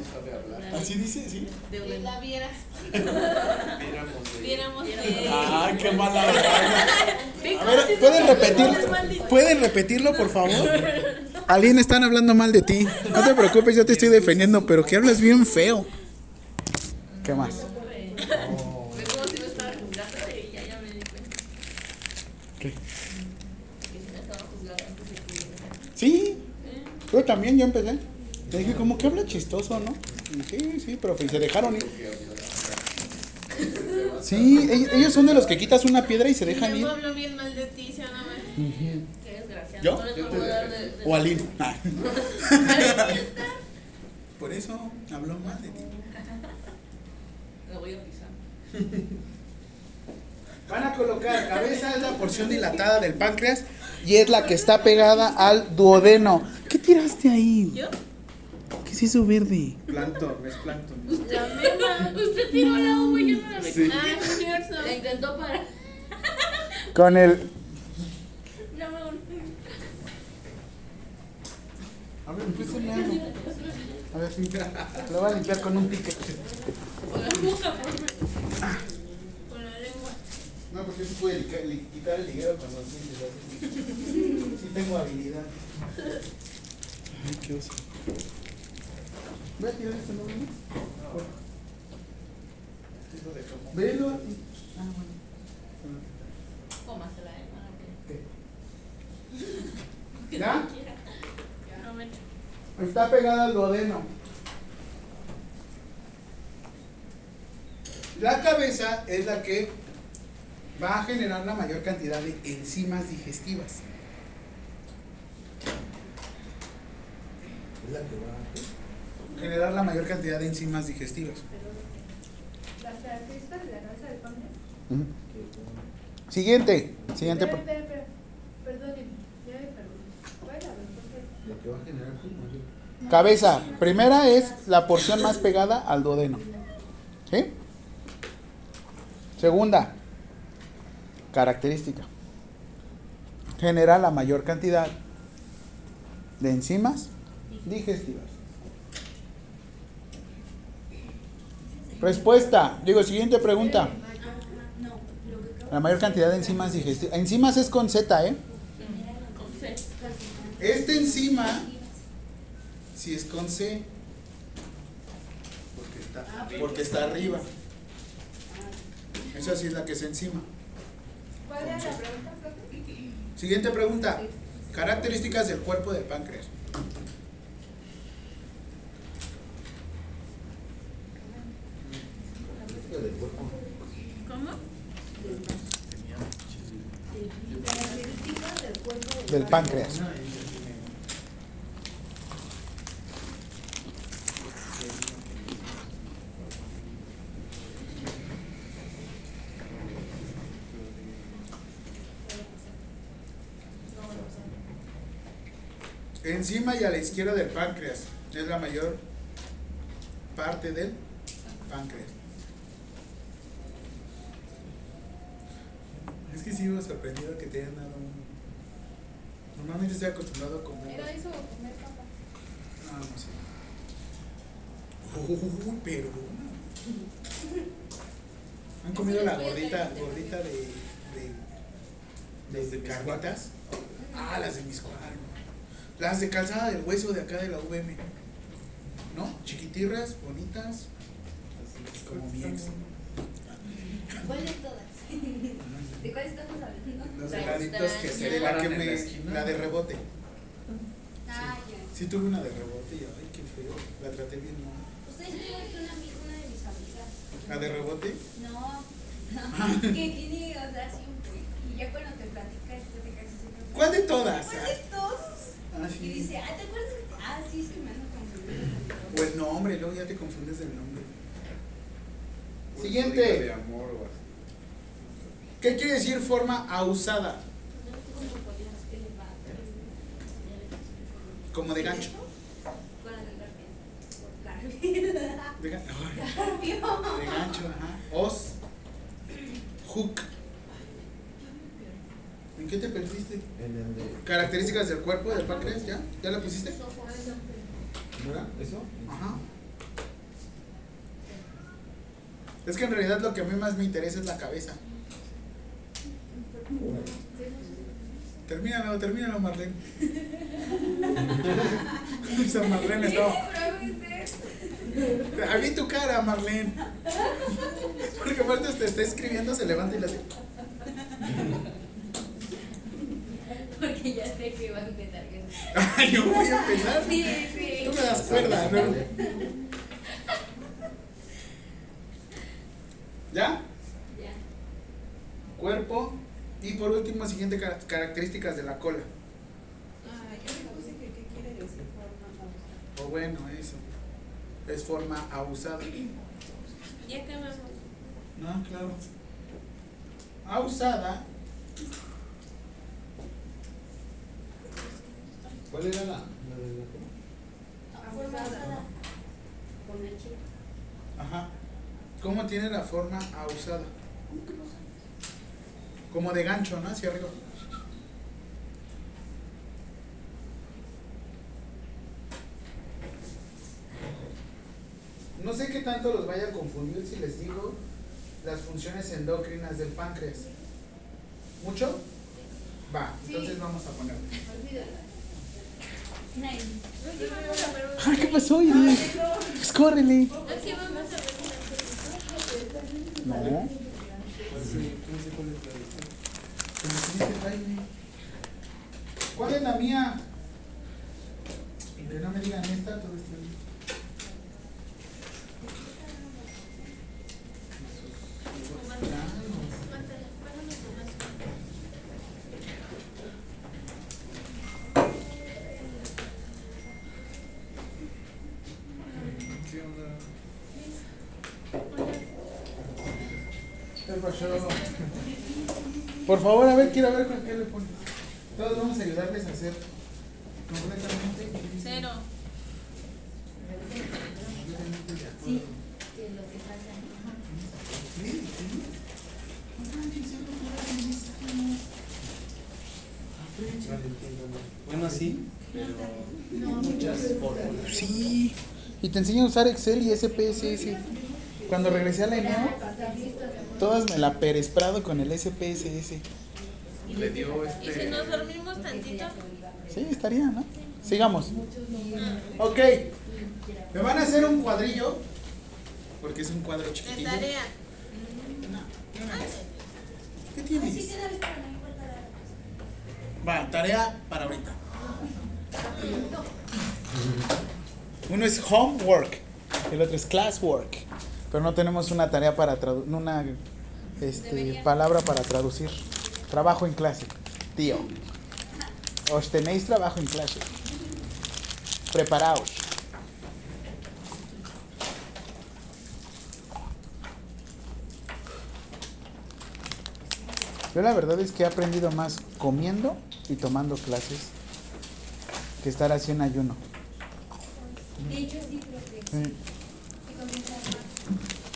[SPEAKER 1] Así dice, sí.
[SPEAKER 5] De
[SPEAKER 3] la vieras.
[SPEAKER 4] Viéramos.
[SPEAKER 1] Ay, qué mala A ver, ¿pueden repetir, ¿pueden repetirlo, por favor? Alguien están hablando mal de ti. No te preocupes, yo te estoy defendiendo, pero que hablas bien feo. ¿Qué más?
[SPEAKER 5] Ve como si me estaba juzgando y ya, ya me di cuenta.
[SPEAKER 1] ¿Qué?
[SPEAKER 5] Que si me estaba juzgando antes de que.
[SPEAKER 1] Sí, yo también, yo empecé. Le dije, como que habla chistoso, ¿no? Y Sí, sí, profe, y se dejaron ir. Sí, ellos- son de los que quitas una piedra y se dejan ir.
[SPEAKER 5] hablo bien mal de ti. Qué desgraciado.
[SPEAKER 1] ¿Yo?
[SPEAKER 5] No les voy a dar de- de-
[SPEAKER 1] O Aline. Ah. Por eso habló mal de ti.
[SPEAKER 5] Lo voy a pisar.
[SPEAKER 1] Van a colocar cabeza es la porción dilatada del páncreas y es la que está pegada al duodeno. ¿Qué tiraste ahí?
[SPEAKER 5] ¿Yo?
[SPEAKER 1] ¿Qué es eso verde?
[SPEAKER 6] Plancton, es plancton.
[SPEAKER 5] La mema. Usted tiró la uva y yo no la metí.
[SPEAKER 6] Sí.
[SPEAKER 5] Ah, es cierto.
[SPEAKER 2] La intentó parar.
[SPEAKER 1] Con el.
[SPEAKER 5] No me
[SPEAKER 1] A ver, empieza algo. A ver, lo voy a limpiar con un ticket.
[SPEAKER 5] Con la boca, por favor. Con.
[SPEAKER 1] No, porque se puede quitar el liguero cuando sientes así. Sí tengo habilidad. Ay, qué oso. Voy a tirar esto, ¿no? Velo. Ah, bueno.
[SPEAKER 5] Cómasela, eh. que-
[SPEAKER 1] ¿Qué? ¿Ya?
[SPEAKER 5] No me
[SPEAKER 1] Está pegada al duodeno. La cabeza es la que va a generar la mayor cantidad de enzimas digestivas.
[SPEAKER 6] Es la que va.
[SPEAKER 1] Generar la mayor cantidad de enzimas digestivas.
[SPEAKER 3] Las características de la cabeza del páncreas.
[SPEAKER 1] Siguiente. Siguiente.
[SPEAKER 6] A generar.
[SPEAKER 1] Cabeza. Primera es la porción más pegada al duodeno. ¿Sí? Segunda. Característica. Genera la mayor cantidad de enzimas digestivas. Respuesta. Digo, siguiente pregunta. La mayor cantidad de enzimas digestivas. Enzimas es con Z, ¿eh? Esta enzima, si es con C, porque está, porque está arriba. Esa sí es la que es encima.
[SPEAKER 3] ¿Cuál era la pregunta, profe?
[SPEAKER 1] Siguiente pregunta. Características del cuerpo del páncreas.
[SPEAKER 6] La del cuerpo.
[SPEAKER 5] ¿Cómo?
[SPEAKER 3] Características del cuerpo Del
[SPEAKER 1] páncreas. Encima y a la izquierda del páncreas. Es la mayor parte del páncreas. Es que sigo sorprendido que te hayan dado un... Normalmente estoy acostumbrado a comer...
[SPEAKER 3] Era eso, comer papas.
[SPEAKER 1] No, no sé. Uy, perdona. ¿Han comido la gordita, gordita de, de, de, de? Ah, las de mis cuadros. Las de calzada del hueso de acá de la VM. ¿No? Chiquitirras, bonitas, como mi ex.
[SPEAKER 2] ¿Cuál de todas? ¿De cuál estamos hablando?
[SPEAKER 1] Los
[SPEAKER 5] La
[SPEAKER 1] delgaditos que se de la que me.
[SPEAKER 4] esquina.
[SPEAKER 1] La de rebote.
[SPEAKER 2] Ah, ya.
[SPEAKER 1] Sí tuve una de rebote y ay, qué feo. La traté bien mal.
[SPEAKER 2] Ustedes tienen que una amiga, una de mis amigas.
[SPEAKER 1] ¿La de rebote?
[SPEAKER 2] No, no, que tiene, o sea, siempre. Y ya cuando te platica, esto te casi siempre.
[SPEAKER 1] ¿Cuál de todas?
[SPEAKER 2] ¿Cuál de todos?
[SPEAKER 1] Ah,
[SPEAKER 2] Y
[SPEAKER 1] sí.
[SPEAKER 2] dice, ah, ¿te acuerdas? de- Ah, sí, es que me ando confundiendo.
[SPEAKER 1] O el nombre, luego ya te confundes del nombre.
[SPEAKER 6] Pues,
[SPEAKER 1] Siguiente.
[SPEAKER 6] De amor o así.
[SPEAKER 1] ¿Qué quiere decir forma ausada? Como de gancho.
[SPEAKER 2] De
[SPEAKER 1] de gancho, ajá. Os. Hook. ¿En qué te perdiste?
[SPEAKER 6] En el de.
[SPEAKER 1] Características del cuerpo del páncreas, ¿ya? ¿Ya la pusiste?
[SPEAKER 6] ¿No era eso?
[SPEAKER 1] Ajá. Es que en realidad lo que a mí más me interesa es la cabeza. Termínalo, termínalo, Marlene. Esa Marlene estaba. A vi tu cara, Marlene. Porque aparte te está escribiendo, se levanta y le hace.
[SPEAKER 2] Sé que va a empezar.
[SPEAKER 1] yo voy a empezar.
[SPEAKER 2] Sí, sí.
[SPEAKER 1] Tú me das cuerda, ¿no? ¿Ya?
[SPEAKER 2] Ya.
[SPEAKER 1] Cuerpo. Y por último, siguiente cara- características de la cola.
[SPEAKER 3] Ah, yo me puse que qué quiere decir forma ausada.
[SPEAKER 1] O bueno, eso. es forma abusada.
[SPEAKER 5] Ya que vamos.
[SPEAKER 1] No, claro. Abusada
[SPEAKER 6] ¿Cuál era la, la de la cómo?
[SPEAKER 3] Abusada.
[SPEAKER 2] Con chip.
[SPEAKER 1] Ajá. ¿Cómo tiene la forma abusada? Como de gancho, ¿no? Hacia arriba. No sé qué tanto los vaya a confundir si les digo las funciones endocrinas del páncreas. ¿Mucho? Va, entonces vamos a poner.
[SPEAKER 3] Olvídala.
[SPEAKER 5] Aquí vamos a ver una
[SPEAKER 1] Ay, ¿qué pasó, Iris? Pues córrele. No.
[SPEAKER 4] ¿Cuál es, la
[SPEAKER 1] mía? Que no me digan esta, todo está bien
[SPEAKER 5] mándame tu más.
[SPEAKER 4] ¿Qué onda?
[SPEAKER 1] ¿Qué pasó? Por favor, a ver, quiero ver con qué le pones. Todos vamos a ayudarles a hacer completamente.
[SPEAKER 5] Cero.
[SPEAKER 1] completamente de acuerdo.
[SPEAKER 2] Sí, que lo que pasa.
[SPEAKER 4] Bueno, sí, pero muchas fórmulas.
[SPEAKER 1] Sí. Y te enseño a usar Excel y SPSS. Cuando regresé a la todas me la Pérez Prado con el SPSS. Le dio
[SPEAKER 5] Y si
[SPEAKER 1] este.
[SPEAKER 5] nos dormimos tantito.
[SPEAKER 1] Sí, estaría, ¿no? Sigamos. Ok. Me van a hacer un cuadrillo. Porque es un cuadro
[SPEAKER 5] De
[SPEAKER 1] chiquitillo.
[SPEAKER 5] tarea.
[SPEAKER 1] No, no, no. ¿Qué tienes? Va, tarea para ahorita. Uno es homework, el otro es classwork. Pero no tenemos una tarea para traducir, una este, palabra para traducir. Trabajo en clase, tío. Os tenéis trabajo en clase. Preparaos. Yo la verdad es que he aprendido más comiendo y tomando clases que estar así en ayuno.
[SPEAKER 2] De hecho, sí,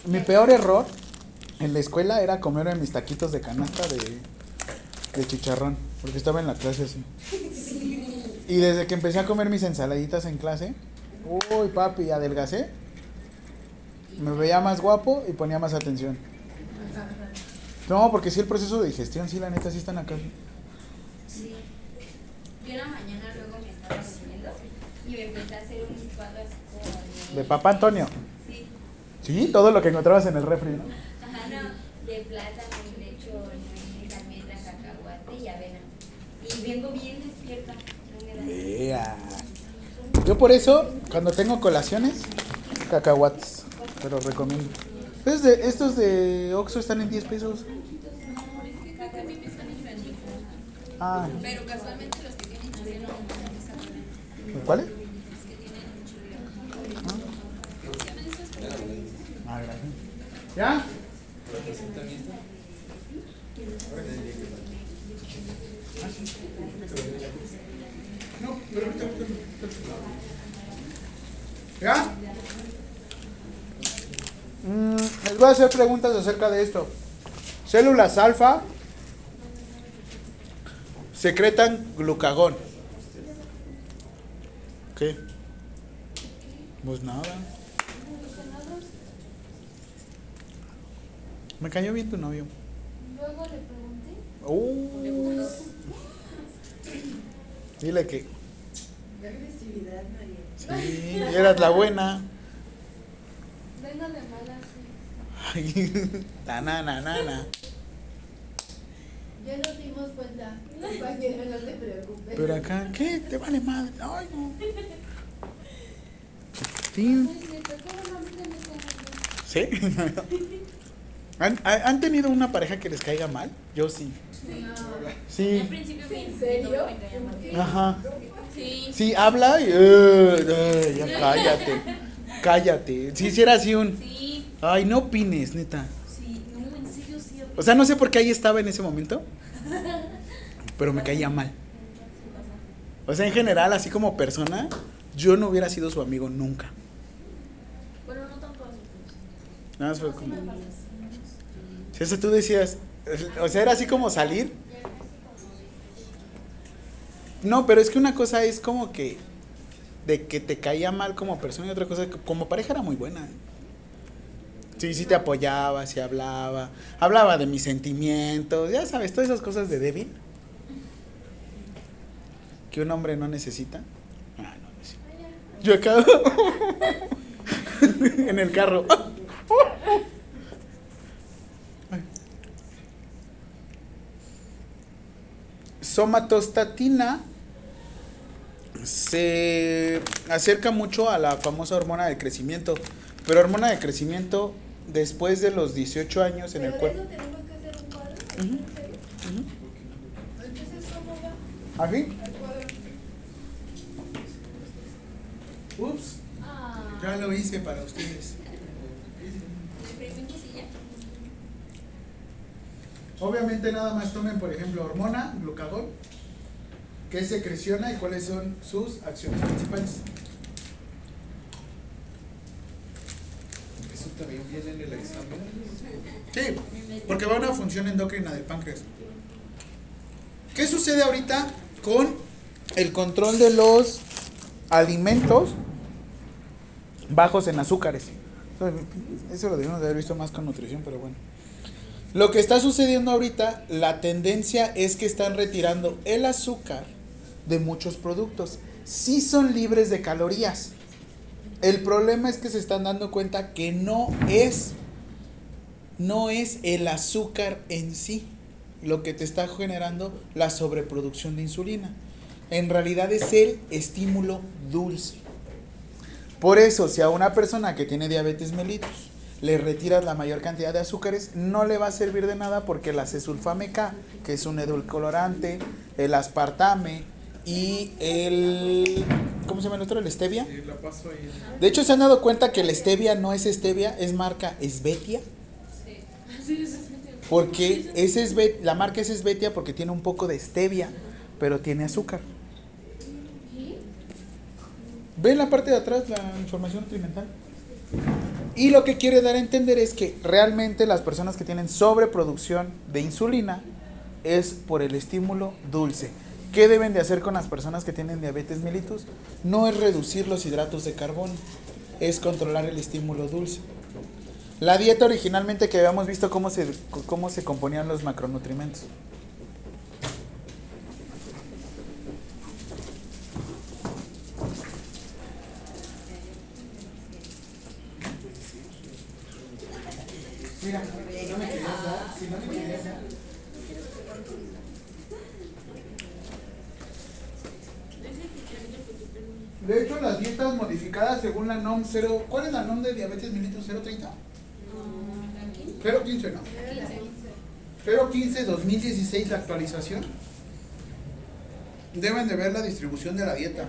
[SPEAKER 2] a-
[SPEAKER 1] Mi peor error en la escuela era comer mis taquitos de canasta de, de chicharrón, porque estaba en la clase así. Y desde que empecé a comer mis ensaladitas en clase, uy papi, adelgacé, me veía más guapo y ponía más atención. No, porque sí el proceso de digestión, sí la neta sí están acá.
[SPEAKER 2] Sí. Yo en la mañana luego me estaba durmiendo y me empecé a hacer un licuado así como de...
[SPEAKER 1] De papá Antonio.
[SPEAKER 2] Sí.
[SPEAKER 1] Sí, todo lo que encontrabas en el refri, ¿no?
[SPEAKER 2] De plátano, leche, nuez, almendra, cacahuate y avena. Y vengo bien despierta. No.
[SPEAKER 1] Yo por eso, cuando tengo colaciones, cacahuates. Te los recomiendo. Estos de, estos de Oxxo están en 10 pesos. Ah,
[SPEAKER 5] Pero casualmente los que tienen chile no me salen.
[SPEAKER 1] ¿cuáles? Ah, gracias. ¿Ya? ¿Ya? Mm, les voy a hacer preguntas acerca de esto. Células alfa secretan glucagón. ¿Qué? Pues nada. Me cayó bien tu novio.
[SPEAKER 3] Luego le pregunté.
[SPEAKER 1] Uh. Dile que
[SPEAKER 3] Qué agresividad, María.
[SPEAKER 1] sí, eras la buena.
[SPEAKER 3] Vengo de mala, sí.
[SPEAKER 1] Ay, na, na, na, na.
[SPEAKER 3] Ya nos dimos cuenta. Compañera, no te preocupes.
[SPEAKER 1] Pero acá, ¿qué? ¿Te vale madre? Ay, no. Sí. ¿Sí? ¿Han, ha- han tenido una pareja que les caiga mal? Yo sí.
[SPEAKER 5] Al
[SPEAKER 1] Sí.
[SPEAKER 5] principio mi
[SPEAKER 3] ¿En serio?
[SPEAKER 1] Ajá.
[SPEAKER 5] Sí.
[SPEAKER 1] Sí, habla y... eh, eh, ya cállate. cállate. Si hiciera así un.
[SPEAKER 5] Sí,
[SPEAKER 1] Ay, no opines, neta.
[SPEAKER 5] sí, no, en serio sí.
[SPEAKER 1] O sea, no sé por qué ahí estaba en ese momento. Pero me caía mal. O sea, en general, así como persona, yo no hubiera sido su amigo nunca.
[SPEAKER 5] Bueno, no tanto así.
[SPEAKER 1] Nada más fue como. Si eso tú decías. O sea, era así como salir. No, pero es que una cosa es como que. De que te caía mal como persona y otra cosa, como pareja era muy buena. Sí, sí te apoyaba, sí hablaba. Hablaba de mis sentimientos, ya sabes, todas esas cosas de débil. Que un hombre no necesita. Ah, no. Yo acá. en el carro. Somatostatina se acerca mucho a la famosa hormona del crecimiento, pero hormona de crecimiento después de los 18 años en el
[SPEAKER 3] Pero de
[SPEAKER 1] cuerpo.
[SPEAKER 3] eso tenemos que hacer un cuadro.
[SPEAKER 1] Ujú.
[SPEAKER 3] ¿En serio? Entonces, ¿cómo va
[SPEAKER 1] ¿Así?
[SPEAKER 3] el cuadro?
[SPEAKER 1] Ups,
[SPEAKER 5] Ah.
[SPEAKER 1] ya lo hice para ustedes.
[SPEAKER 5] Experimentos y ya.
[SPEAKER 1] Obviamente nada más tomen, por ejemplo, hormona, glucagón, qué secreciona y cuáles son sus acciones principales.
[SPEAKER 4] Eso también viene en el examen.
[SPEAKER 1] Sí, porque va a una función endocrina del páncreas. ¿Qué sucede ahorita con el control de los alimentos bajos en azúcares? Eso lo debimos de haber visto más con nutrición, pero bueno. Lo que está sucediendo ahorita, la tendencia es que están retirando el azúcar de muchos productos. Sí son libres de calorías. El problema es que se están dando cuenta que no es no es el azúcar en sí lo que te está generando la sobreproducción de insulina. En realidad es el estímulo dulce. Por eso, si a una persona que tiene diabetes mellitus le retiras la mayor cantidad de azúcares, no le va a servir de nada porque el acesulfame K, que es un edulcorante, el aspartame y el ¿cómo se llama el otro? El stevia.
[SPEAKER 4] Sí, la paso ahí.
[SPEAKER 1] De hecho, se han dado cuenta que el stevia no es stevia, es marca Esvetia. Porque ese es Ve- la marca es Esvetia porque tiene un poco de stevia, pero tiene azúcar. Ve en la parte de atrás la información nutrimental. Y lo que quiere dar a entender es que realmente las personas que tienen sobreproducción de insulina es por el estímulo dulce. ¿Qué deben de hacer con las personas que tienen diabetes mellitus? No es reducir los hidratos de carbono, es controlar el estímulo dulce. La dieta originalmente que habíamos visto cómo se, cómo se componían los macronutrientes. Mira, si no me querías dar, si no me querías dar. De hecho, las dietas modificadas según la NOM 0, ¿cuál es la NOM de diabetes mellitus 030? 015, ¿no? 015 2016 la actualización. Deben de ver la distribución de la dieta.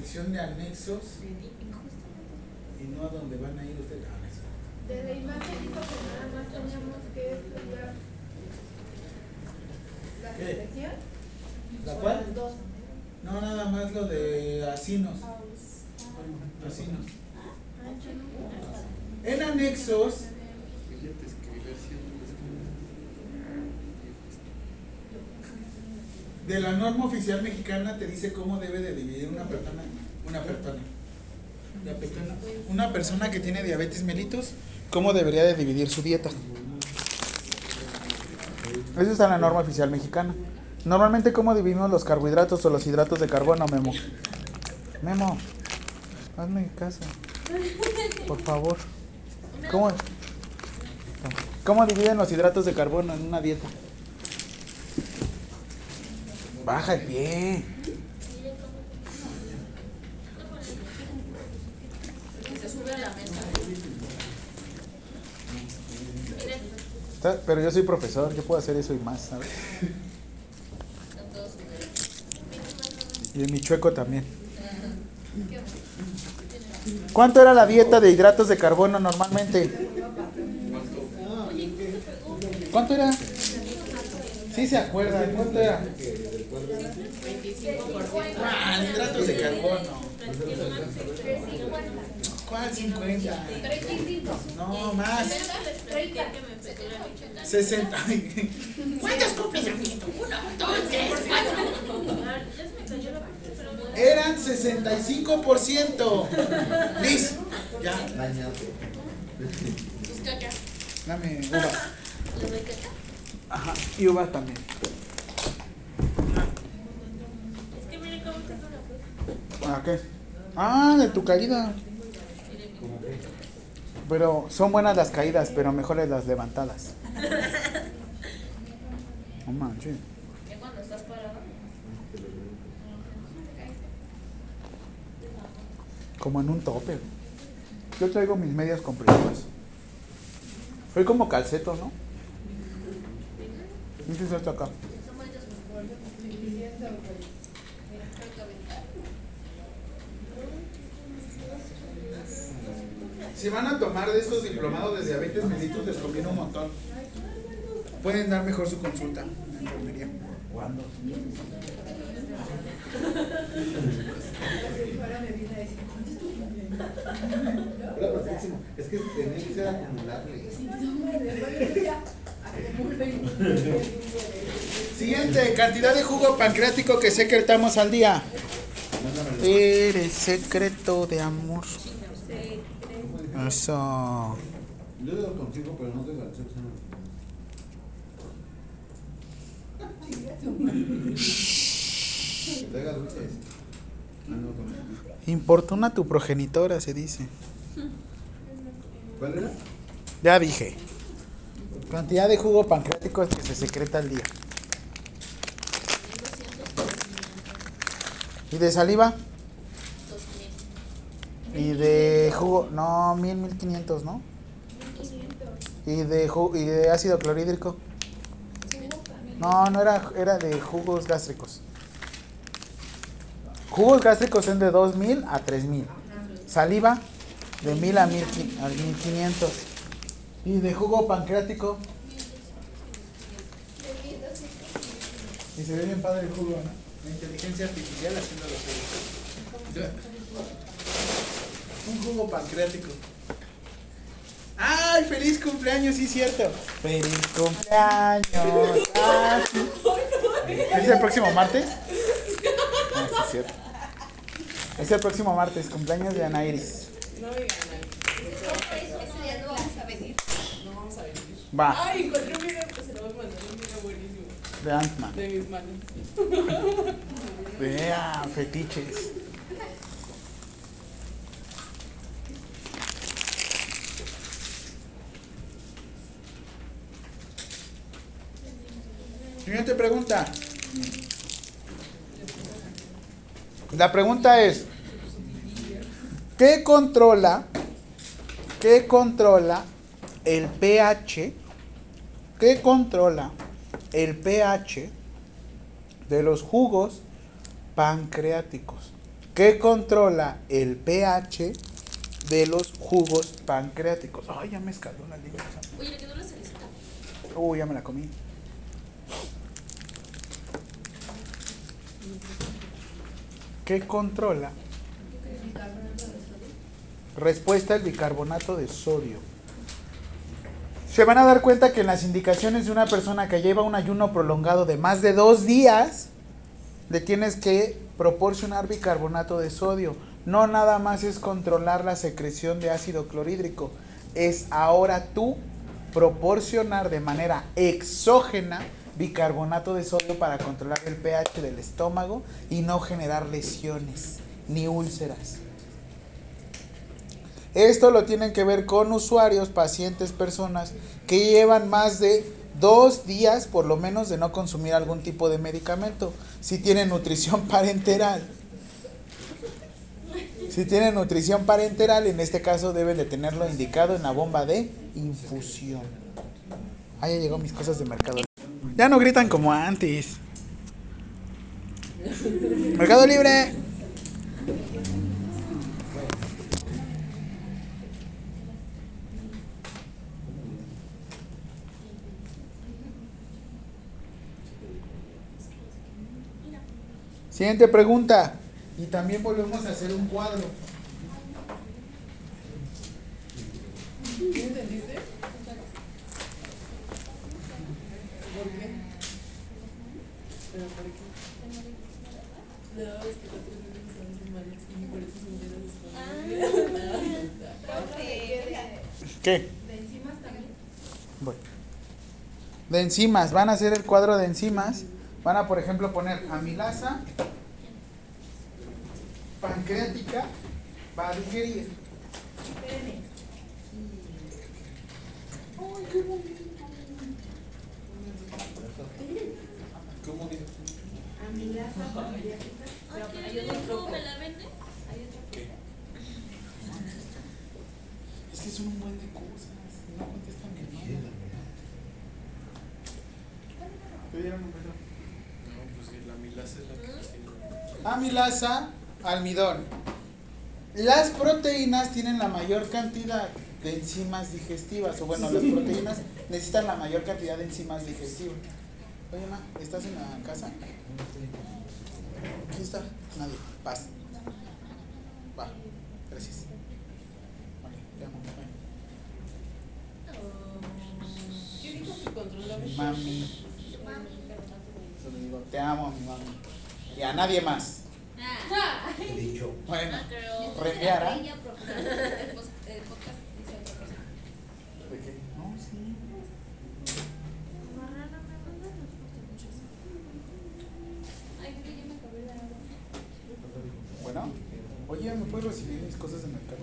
[SPEAKER 1] sección de anexos y no a donde van a ir ustedes. Ah, no.
[SPEAKER 3] De la imagen dijo que nada más teníamos que estudiar la
[SPEAKER 1] ¿Qué?
[SPEAKER 3] selección.
[SPEAKER 1] ¿La
[SPEAKER 3] o
[SPEAKER 1] cuál?
[SPEAKER 3] las dos.
[SPEAKER 1] No, nada más lo de asinos. Asinos. En anexos
[SPEAKER 4] Fíjate, escribir siempre
[SPEAKER 1] de la norma oficial mexicana te dice cómo debe de dividir una persona, una persona, una persona que tiene diabetes mellitus, cómo debería de dividir su dieta. Eso está en la norma oficial mexicana. Normalmente cómo dividimos los carbohidratos o los hidratos de carbono, Memo. Memo, hazme caso. Por favor. ¿Cómo? ¿Cómo dividen los hidratos de carbono en una dieta? Baja el pie.
[SPEAKER 5] Se sube a la mesa. Miren,
[SPEAKER 1] Está- Pero yo soy profesor, yo puedo hacer eso y más, ¿sabes? Y en mi chueco también. ¿Cuánto era la dieta de hidratos de carbono normalmente? ¿Cuánto era? Sí se acuerdan, ¿cuánto era? Ah, hidratos de carbono. ¿Cuál 50? No, más. 60. ¿Cuántos cumples, amiguito? Uno, dos, tres, cuatro. Eran 65%. Liz, ya,
[SPEAKER 5] Sus cacas.
[SPEAKER 1] dame uva.
[SPEAKER 5] ¿Les doy caca?
[SPEAKER 1] Ajá, y uva también.
[SPEAKER 5] Es que miren cómo tengo la foto.
[SPEAKER 1] ¿A qué? Ah, de tu caída. Pero son buenas las caídas, pero mejores las levantadas. Manches.
[SPEAKER 5] ¿Qué cuando estás parado?
[SPEAKER 1] Como en un tope. Yo traigo mis medias comprimidas. Soy como calceto, ¿no? ¿Qué es esto acá? Si van a tomar de estos diplomados de diabetes mellitus, les conviene un montón. Pueden dar mejor su consulta en la enfermería. ¿Cuándo?
[SPEAKER 6] Es que ser acumulable.
[SPEAKER 1] Siguiente, cantidad de jugo pancreático que secretamos al día. Eres secreto de amor. Eso.
[SPEAKER 6] Yo lo consigo, pero no tengo acceso. Traiga
[SPEAKER 1] Importuna tu progenitora, se dice.
[SPEAKER 6] ¿Cuál era?
[SPEAKER 1] Ya dije. Cantidad de jugo pancreático que se secreta al día. ¿Y de saliva?
[SPEAKER 5] Dos mil.
[SPEAKER 1] Y de jugo, no, mil, mil quinientos, ¿no? Y de, ju- y de ácido clorhídrico. No, no era, era de jugos gástricos. Jugos gástricos son de 2000 a 3000. Saliva de 1000 a 1000 qui- a 1500. Y de jugo pancreático. Y se ve bien padre el jugo, ¿no? La inteligencia artificial haciendo los jugos. Un jugo pancreático. ¡Ay, feliz cumpleaños! Sí, cierto. ¡Feliz cumpleaños! a ti. ¿Es el próximo martes? Ah, sí, cierto. Es el próximo martes, cumpleaños de Ana Iris. Va,
[SPEAKER 7] Ay, encontré un video que se lo voy a mandar, un video buenísimo
[SPEAKER 1] de Ant-Man.
[SPEAKER 7] de mis manos.
[SPEAKER 1] Vea, fetiches. Pregunta. La pregunta es, ¿qué controla, qué controla el pH, qué controla el pH de los jugos pancreáticos. que controla el pH de los jugos pancreáticos. Ay, ya me escaló la lengua.
[SPEAKER 5] Oye, quedó la.
[SPEAKER 1] Uy, ya me la comí. Que controla respuesta al bicarbonato de sodio. Se van a dar cuenta que en las indicaciones de una persona que lleva un ayuno prolongado de más de dos días, le tienes que proporcionar bicarbonato de sodio. No nada más es controlar la secreción de ácido clorhídrico, es ahora tú proporcionar de manera exógena bicarbonato de sodio para controlar el pH del estómago y no generar lesiones ni úlceras. Esto lo tienen que ver con usuarios, pacientes, personas que llevan más de dos días por lo menos de no consumir algún tipo de medicamento. Si tienen nutrición parenteral. Si tienen nutrición parenteral, en este caso deben de tenerlo indicado en la bomba de infusión. Ah, ya llegó mis cosas de mercado. Ya no gritan como antes. Mercado Libre. Siguiente pregunta. Y también volvemos a hacer un cuadro.
[SPEAKER 7] No, es que las tres veces son semanas y por eso se me dieron
[SPEAKER 1] ¿Qué?
[SPEAKER 3] ¿De enzimas también?
[SPEAKER 1] Bueno. De enzimas, van a hacer el cuadro de enzimas. Van a, por ejemplo, poner amilasa pancreática va a digerir.
[SPEAKER 3] Espérenme.
[SPEAKER 1] Ay, qué bonito.
[SPEAKER 4] ¿Cómo dijo?
[SPEAKER 3] Amilasa pancreática.
[SPEAKER 5] Ay, ¿qué rico, ¿Me la vende?
[SPEAKER 4] ¿Qué?
[SPEAKER 1] Es que son un buen de cosas. No contestan que no. ¿Te dieron un beso?
[SPEAKER 4] No, pues sí, la milasa es la que tiene.
[SPEAKER 1] Amilasa, almidón. Las proteínas tienen la mayor cantidad de enzimas digestivas, o bueno, las proteínas necesitan la mayor cantidad de enzimas digestivas. Oye, ma, ¿estás en la casa? ¿Quién está? Nadie. Paz. Va. Gracias. Vale, te amo.
[SPEAKER 7] ¿Qué dijo que controlaba?
[SPEAKER 1] Mami. Digo, te amo, mi mami. Y a nadie más.
[SPEAKER 6] He dicho.
[SPEAKER 1] Bueno, reenviar, ¿ah?
[SPEAKER 5] Ella, profesor, el pos- el podcast dice otra cosa.
[SPEAKER 1] ¿De qué? No, sí.
[SPEAKER 5] Ay, creo que ya me acabé la agua.
[SPEAKER 1] Bueno, oye, ¿me puedes recibir mis cosas de mercado?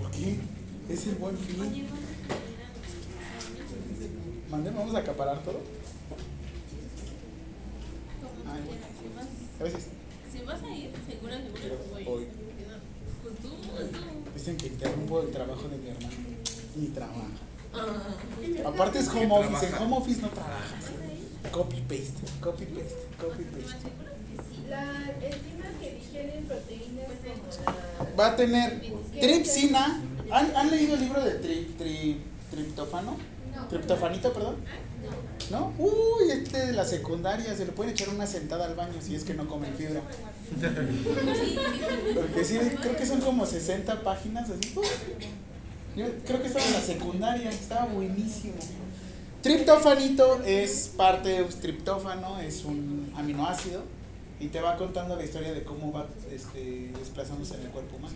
[SPEAKER 1] ¿Por qué? Es el buen fin. ¿Mande? ¿Vamos a acaparar todo? Ay. Gracias.
[SPEAKER 5] Si vas a ir, seguro, seguro que voy. Pues tú, pues tú.
[SPEAKER 1] Dicen que interrumpo el trabajo de mi hermano. Ni trabaja.
[SPEAKER 5] Ah.
[SPEAKER 1] Aparte es home
[SPEAKER 4] ¿Qué
[SPEAKER 1] office. En home office no trabajas. Copy paste, copy paste, copy paste.
[SPEAKER 3] La enzima que digieren proteínas como la...
[SPEAKER 1] Va a tener tripsina. ¿Han, han leído el libro de tri, tri- triptófano? Triptofanito, perdón. ¿No? Uy, este de la secundaria, se le pueden echar una sentada al baño si es que no comen fibra. Porque sí, creo que son como 60 páginas así. Yo creo que estaba en la secundaria, estaba buenísimo. Triptofanito es parte de un triptófano, es un aminoácido y te va contando la historia de cómo va este, desplazándose en el cuerpo humano.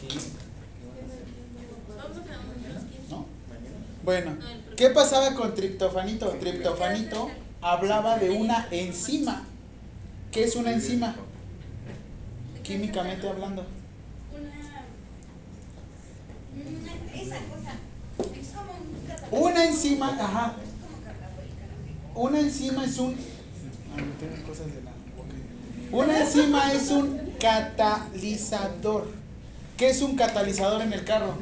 [SPEAKER 1] Sí. Bueno, ¿qué pasaba con triptofanito? Triptofanito hablaba de una enzima. ¿Qué es una enzima? Químicamente hablando.
[SPEAKER 2] Una.
[SPEAKER 1] Enzima, ajá. Una enzima es un. Ay, me tengo cosas de la boca. Una enzima es un catalizador. ¿Qué es un catalizador en el carro?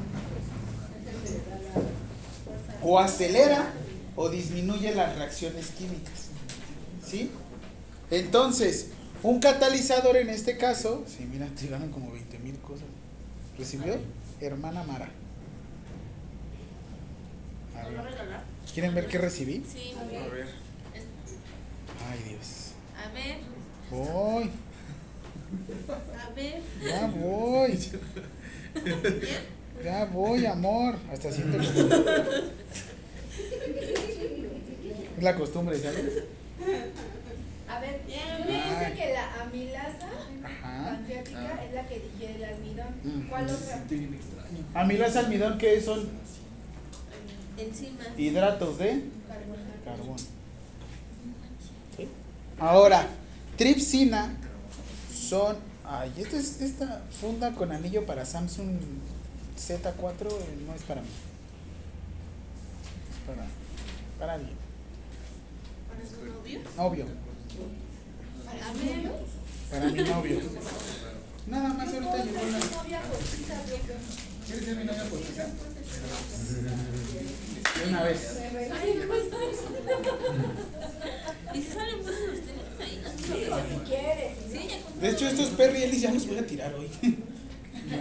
[SPEAKER 1] O acelera o disminuye las reacciones químicas. ¿Sí? Entonces, un catalizador en este caso, sí, mira, te ganan como 20 mil cosas. ¿Recibió? Hermana Mara. A
[SPEAKER 5] ¿Nos va a
[SPEAKER 1] ver,
[SPEAKER 5] regalar?
[SPEAKER 1] ¿Quieren ver qué recibí?
[SPEAKER 5] Sí.
[SPEAKER 4] A ver.
[SPEAKER 1] Ay, Dios.
[SPEAKER 5] A ver,
[SPEAKER 1] Voy,
[SPEAKER 5] a ver.
[SPEAKER 1] ya voy. Ya voy, amor. Hasta siento como- Es la costumbre, ¿sabes?
[SPEAKER 3] A ver, me dice que la amilasa pancreática es la que digiere el almidón.
[SPEAKER 1] Mm.
[SPEAKER 3] ¿Cuál otra?
[SPEAKER 4] bien extraño.
[SPEAKER 1] Amilas almidón, que son
[SPEAKER 5] Encima.
[SPEAKER 1] hidratos de
[SPEAKER 3] Carbohidratos.
[SPEAKER 1] Ahora, tripsina son. Ay, esta, es, esta funda con anillo para Samsung Z4 eh, no es para mí. Es para, para alguien.
[SPEAKER 5] ¿Para su novio?
[SPEAKER 1] Novio.
[SPEAKER 3] ¿Para mí?
[SPEAKER 1] Para mi novio. Nada más ahorita llegó una. ¿Quieres ser mi novia postiza? De una vez.
[SPEAKER 5] ¿Y si salen buenos los tenis ahí?
[SPEAKER 3] Si quieres.
[SPEAKER 5] Sí, ya compré.
[SPEAKER 1] De hecho, estos Perry Ellis ya los voy a tirar hoy.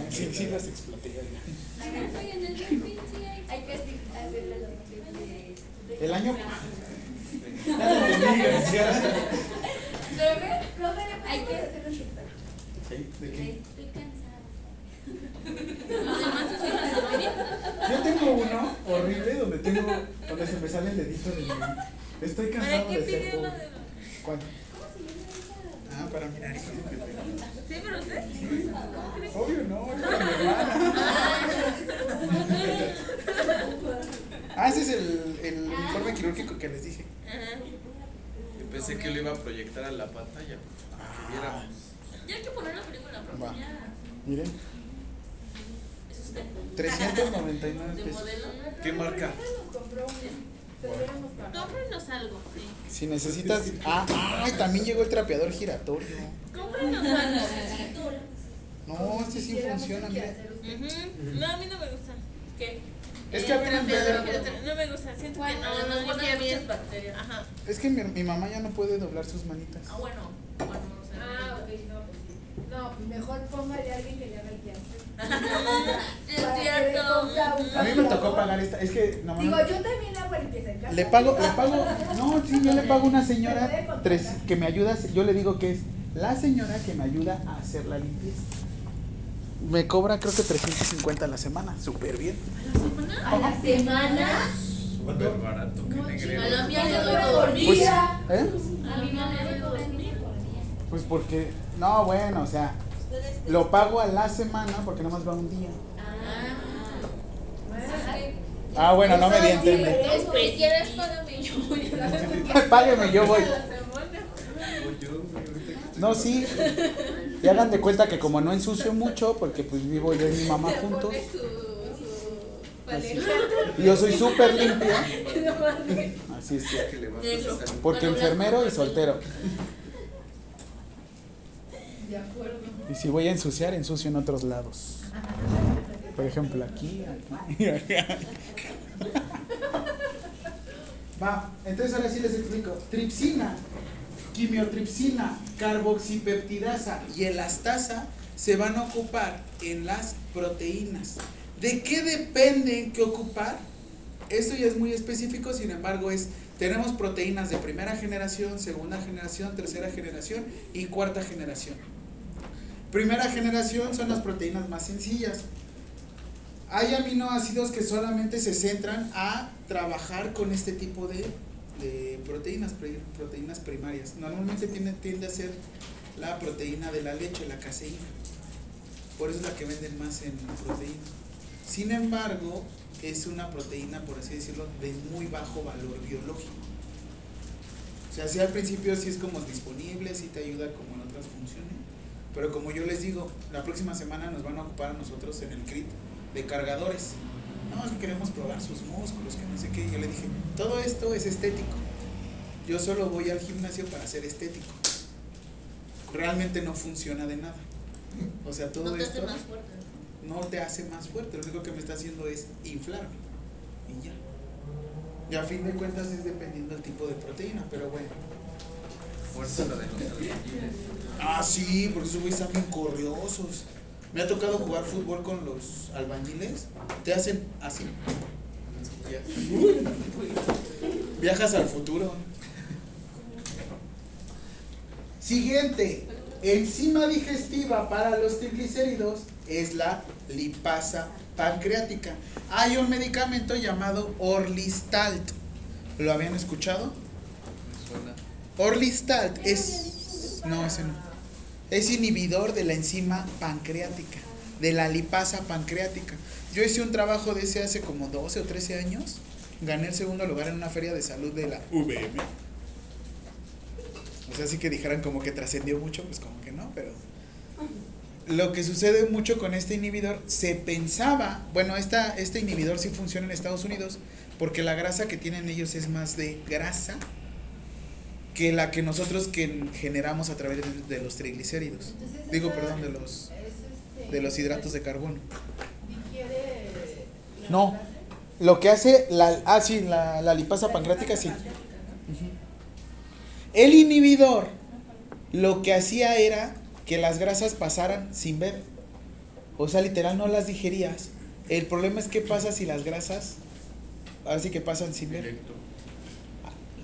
[SPEAKER 1] Sí, sí, los exploté.
[SPEAKER 3] Hay que
[SPEAKER 1] El año.
[SPEAKER 3] Hay que hacerlo
[SPEAKER 1] Sí, ¿de qué?
[SPEAKER 2] Estoy cansada.
[SPEAKER 5] Los demás se suelen hacer
[SPEAKER 1] Yo tengo uno horrible donde tengo, donde se me sale el dedito de mi. Estoy
[SPEAKER 5] ¿Para
[SPEAKER 1] cansado
[SPEAKER 5] qué
[SPEAKER 1] de ser pobre. ¿Cuál? Ah, para mirar eso.
[SPEAKER 5] Sí, pero usted.
[SPEAKER 1] Obvio no, es para mi hermana. Ah, ese es el, el informe quirúrgico que les dije.
[SPEAKER 5] Ajá.
[SPEAKER 4] Yo pensé que lo iba a proyectar a la pantalla. para que viéramos.
[SPEAKER 5] Ya hay que poner la película.
[SPEAKER 1] Va.
[SPEAKER 5] Ya.
[SPEAKER 1] Miren. 399
[SPEAKER 5] ¿De
[SPEAKER 1] pesos.
[SPEAKER 5] modelo?
[SPEAKER 4] ¿Qué marca?
[SPEAKER 5] Cómprenos algo. sí.
[SPEAKER 1] Si necesitas. Ah, ay, también llegó el trapeador giratorio.
[SPEAKER 5] Cómprenos algo.
[SPEAKER 1] No, este sí funciona,
[SPEAKER 3] que
[SPEAKER 1] mira.
[SPEAKER 5] No, a mí no me gusta. ¿Qué?
[SPEAKER 1] Es
[SPEAKER 5] El
[SPEAKER 1] que a mí no me gusta.
[SPEAKER 5] No siento que no, nos guarda muchas bacterias. Ajá.
[SPEAKER 1] Es que mi, mi mamá ya no puede doblar sus manitas.
[SPEAKER 5] Ah, bueno. Bueno, no sé.
[SPEAKER 3] Ah, ok, no, pues sí. No, mejor póngale a alguien que le haga el quehacer.
[SPEAKER 5] Es
[SPEAKER 3] le
[SPEAKER 5] cierto.
[SPEAKER 1] A mí me tocó pagar esta. Es que no
[SPEAKER 3] Digo, yo también hago limpieza en casa.
[SPEAKER 1] Le pago, le pago, no, sí, yo le pago a una señora tres, que me ayuda, yo le digo que es la señora que me ayuda a hacer la limpieza. Me cobra creo que 350 a la semana, súper bien.
[SPEAKER 3] A la semana.
[SPEAKER 4] Súper barato, que
[SPEAKER 3] No,
[SPEAKER 4] negrero.
[SPEAKER 5] A la mía le doy
[SPEAKER 3] por
[SPEAKER 5] por
[SPEAKER 1] Pues,
[SPEAKER 3] día.
[SPEAKER 1] ¿eh?
[SPEAKER 5] A mí no me doy dos mil.
[SPEAKER 1] Pues porque, no, bueno, o sea, lo pago a la semana porque nada más va un día. Ah, bueno, no me di a entender.
[SPEAKER 5] Es quieres págame yo voy a la
[SPEAKER 1] Págueme, yo voy. No, sí. Y hagan de cuenta que como no ensucio mucho, porque pues vivo yo y mi mamá juntos. Así. Y yo soy súper limpia. Así es. Porque enfermero y soltero.
[SPEAKER 3] De acuerdo.
[SPEAKER 1] Y si voy a ensuciar, ensucio en otros lados. Por ejemplo, aquí. Va, entonces ahora sí les explico. Tripsina, quimiotripsina, carboxipeptidasa y elastasa se van a ocupar en las proteínas. ¿De qué dependen que ocupar? Esto ya es muy específico, sin embargo, es tenemos proteínas de primera generación, segunda generación, tercera generación y cuarta generación. Primera generación son las proteínas más sencillas. Hay aminoácidos que solamente se centran a trabajar con este tipo de, proteínas, proteínas primarias. Normalmente tiende, tiende a ser la proteína de la leche, la caseína. Por eso es la que venden más en proteína. Sin embargo, es una proteína, por así decirlo, de muy bajo valor biológico. O sea, sí al principio sí es como disponible, sí te ayuda como en otras funciones. Pero como yo les digo, la próxima semana nos van a ocupar a nosotros en el CRIT de cargadores. No, es que queremos probar sus músculos, que no sé qué. Yo le dije, todo esto es estético. Yo solo voy al gimnasio para ser estético. Realmente no funciona de nada. O sea, todo
[SPEAKER 5] No te
[SPEAKER 1] esto
[SPEAKER 5] hace más fuerte.
[SPEAKER 1] no te hace más fuerte. Lo único que me está haciendo es inflarme. Y ya. Y a fin de cuentas es dependiendo del tipo de proteína, pero bueno.
[SPEAKER 4] fuerza la de los.
[SPEAKER 1] Ah, sí, porque esos güeyes están bien corriosos. Me ha tocado jugar fútbol con los albañiles. Te hacen así. Viajas al futuro. Siguiente. Enzima digestiva para los triglicéridos es la lipasa pancreática. Hay un medicamento llamado Orlistalt. ¿Lo habían escuchado? Orlistalt es no, ese no. Es inhibidor de la enzima pancreática, de la lipasa pancreática. Yo hice un trabajo de ese hace como 12 o 13 años. Gané el segundo lugar en una feria de salud de la VM. O sea, sí que dijeran como que trascendió mucho, pues como que no, pero lo que sucede mucho con este inhibidor, se pensaba, bueno, esta, este inhibidor sí funciona en Estados Unidos, porque la grasa que tienen ellos es más de grasa que la que nosotros que generamos a través de, de los triglicéridos.
[SPEAKER 3] Entonces,
[SPEAKER 1] Digo, perdón, de los,
[SPEAKER 3] es, este,
[SPEAKER 1] de los hidratos de carbono.
[SPEAKER 3] digiere la
[SPEAKER 1] No. Lo que hace la, ah, sí, la, la lipasa pancreática, sí. El inhibidor lo que hacía era que las grasas pasaran sin ver. O sea, literal no las digerías. El problema es qué pasa si las grasas, ahora sí que pasan sin ver.
[SPEAKER 4] Directo.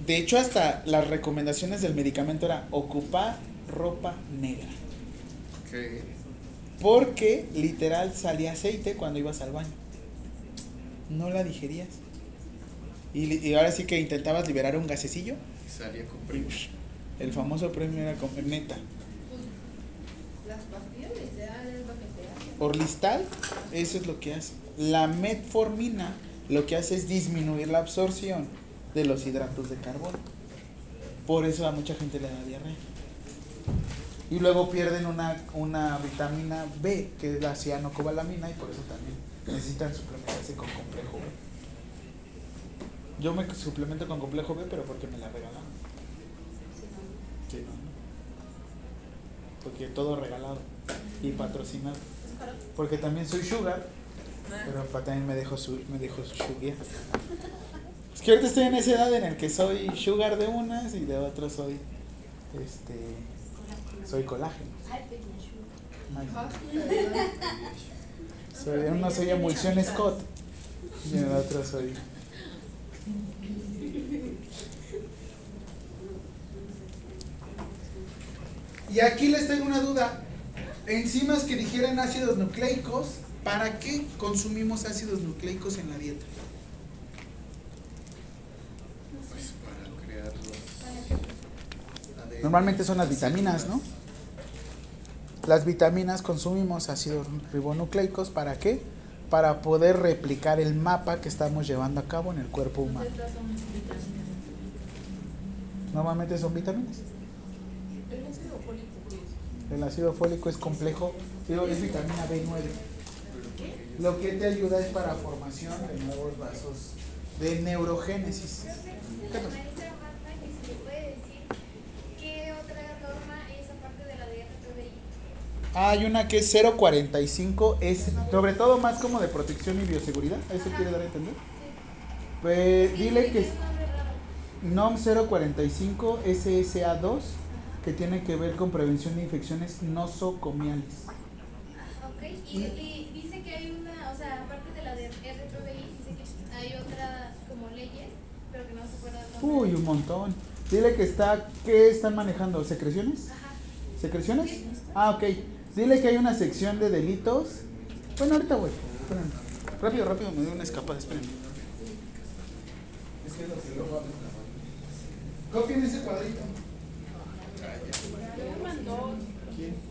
[SPEAKER 1] De hecho, hasta las recomendaciones del medicamento era ocupar ropa negra.
[SPEAKER 4] Que
[SPEAKER 1] Porque literal salía aceite cuando ibas al baño. No la digerías. Y, ahora sí que intentabas liberar un gasecillo.
[SPEAKER 4] salía con
[SPEAKER 1] y, psh, el famoso premio era como neta.
[SPEAKER 3] Las pastillas literal es lo que te hacen.
[SPEAKER 1] Orlistal, eso es lo que hace. La metformina lo que hace es disminuir la absorción de los hidratos de carbono. Por eso a mucha gente le da diarrea. Y luego pierden una, una vitamina B, que es la cianocobalamina, y por eso también necesitan suplementarse con complejo B. Yo me suplemento con complejo B, pero porque me la regalaron. Sí, no, no. Porque todo regalado y patrocinado. Porque también soy sugar, pero pa- también me dejo su, me dejo sugar. Es que ahorita estoy en esa edad en el que soy sugar de unas y de otras soy este soy colágeno. Soy, en soy emulsión Scott y en el otro soy Y aquí les tengo una duda. Enzimas que digieren ácidos nucleicos, ¿para qué consumimos ácidos nucleicos en la dieta?
[SPEAKER 4] Pues para crear los. ADN.
[SPEAKER 1] Normalmente son las vitaminas, ¿no? Las vitaminas consumimos ácidos ribonucleicos, ¿para qué? Para poder replicar el mapa que estamos llevando a cabo en el cuerpo humano.
[SPEAKER 7] Estas son vitaminas.
[SPEAKER 1] Normalmente son vitaminas.
[SPEAKER 7] El ácido fólico, ¿qué es?
[SPEAKER 1] El ácido fólico es complejo, es vitamina B9. Lo que te ayuda es para formación de nuevos vasos de neurogénesis. ¿Qué pasa?
[SPEAKER 8] Maestra Marta, que si le puede decir qué otra norma es aparte de la de RTBI.
[SPEAKER 1] Hay una que es 045, es sobre todo más como de protección y bioseguridad. ¿Eso quiere dar a entender? Pues dile que es NOM 045 SSA2, que tiene que ver con prevención de infecciones nosocomiales.
[SPEAKER 8] Ok, y, y dice que hay una, o sea, aparte de la de RTBI, dice que hay otras como leyes, pero que no se nombre.
[SPEAKER 1] Uy, un montón. Dile que está, ¿qué están manejando? ¿Secreciones?
[SPEAKER 8] Ajá.
[SPEAKER 1] ¿Secreciones? Ah, ok. Dile que hay una sección de delitos. Bueno, ahorita voy. Espérenme. Rápido, rápido, me dio una escapada, espérenme.
[SPEAKER 6] Es que lo que hablan
[SPEAKER 1] Copien ese cuadrito. ¿Quién?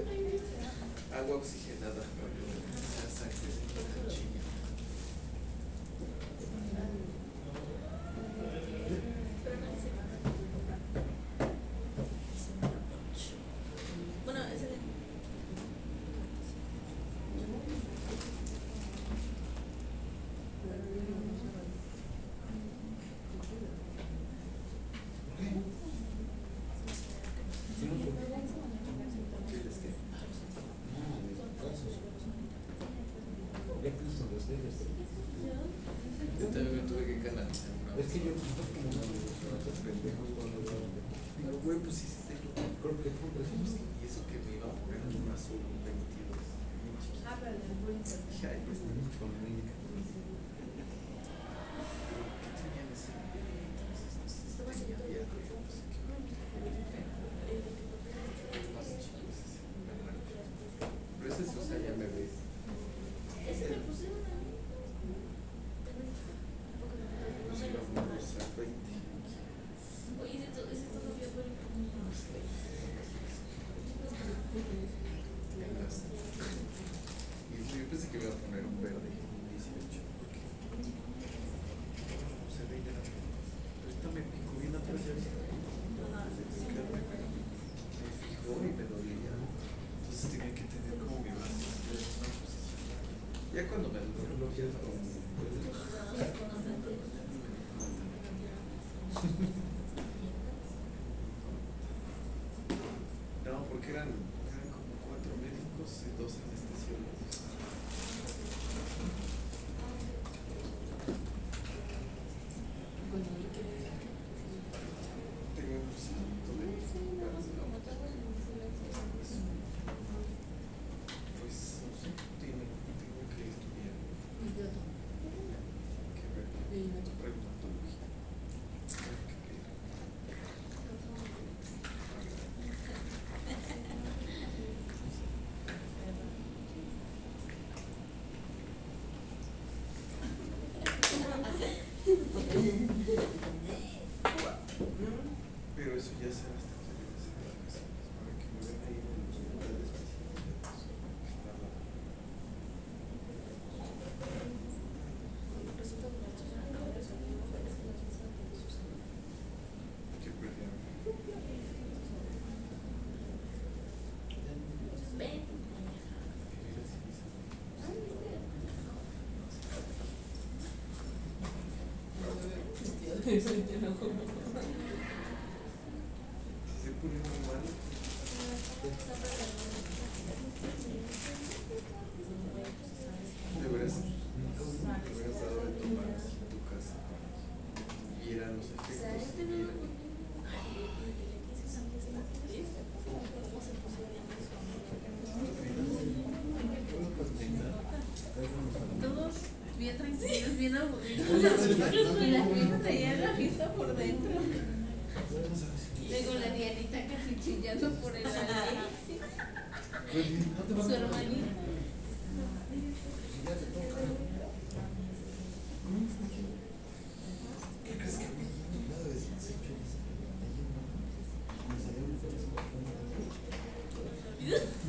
[SPEAKER 6] Thank
[SPEAKER 4] you. eso ya será me.
[SPEAKER 5] aburridos. La casi chillando por el Su hermanita.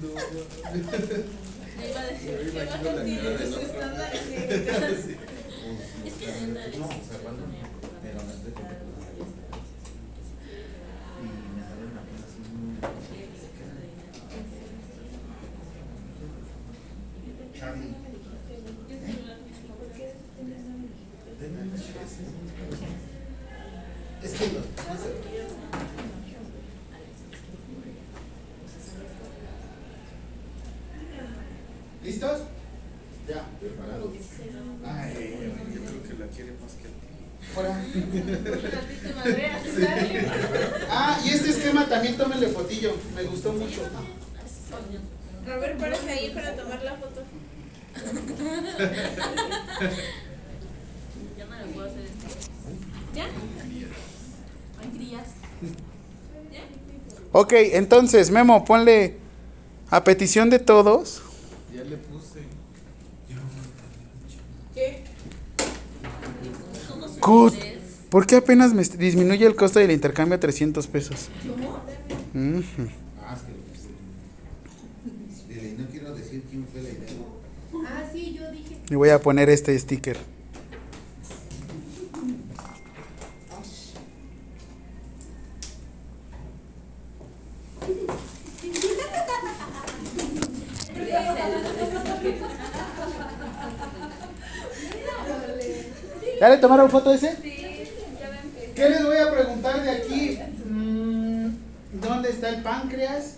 [SPEAKER 6] No,
[SPEAKER 5] no. no, observando el
[SPEAKER 1] Ah, y este esquema también tómenle fotillo, me gustó mucho.
[SPEAKER 5] Robert, párate ahí para tomar la foto. Ya me lo puedo hacer esto. ¿Ya? ¿Ya?
[SPEAKER 1] Ok, entonces, Memo, ponle a petición de todos.
[SPEAKER 4] Ya le puse.
[SPEAKER 3] ¿Qué?
[SPEAKER 5] ¿Cut?
[SPEAKER 1] ¿Por qué apenas me disminuye el costo del intercambio a 300 pesos? Mm.
[SPEAKER 6] Ah,
[SPEAKER 1] y voy a poner este sticker. ¿Ya le tomaron foto ese? Sí. ¿Qué les voy a preguntar de aquí? Mm, ¿Dónde está el páncreas?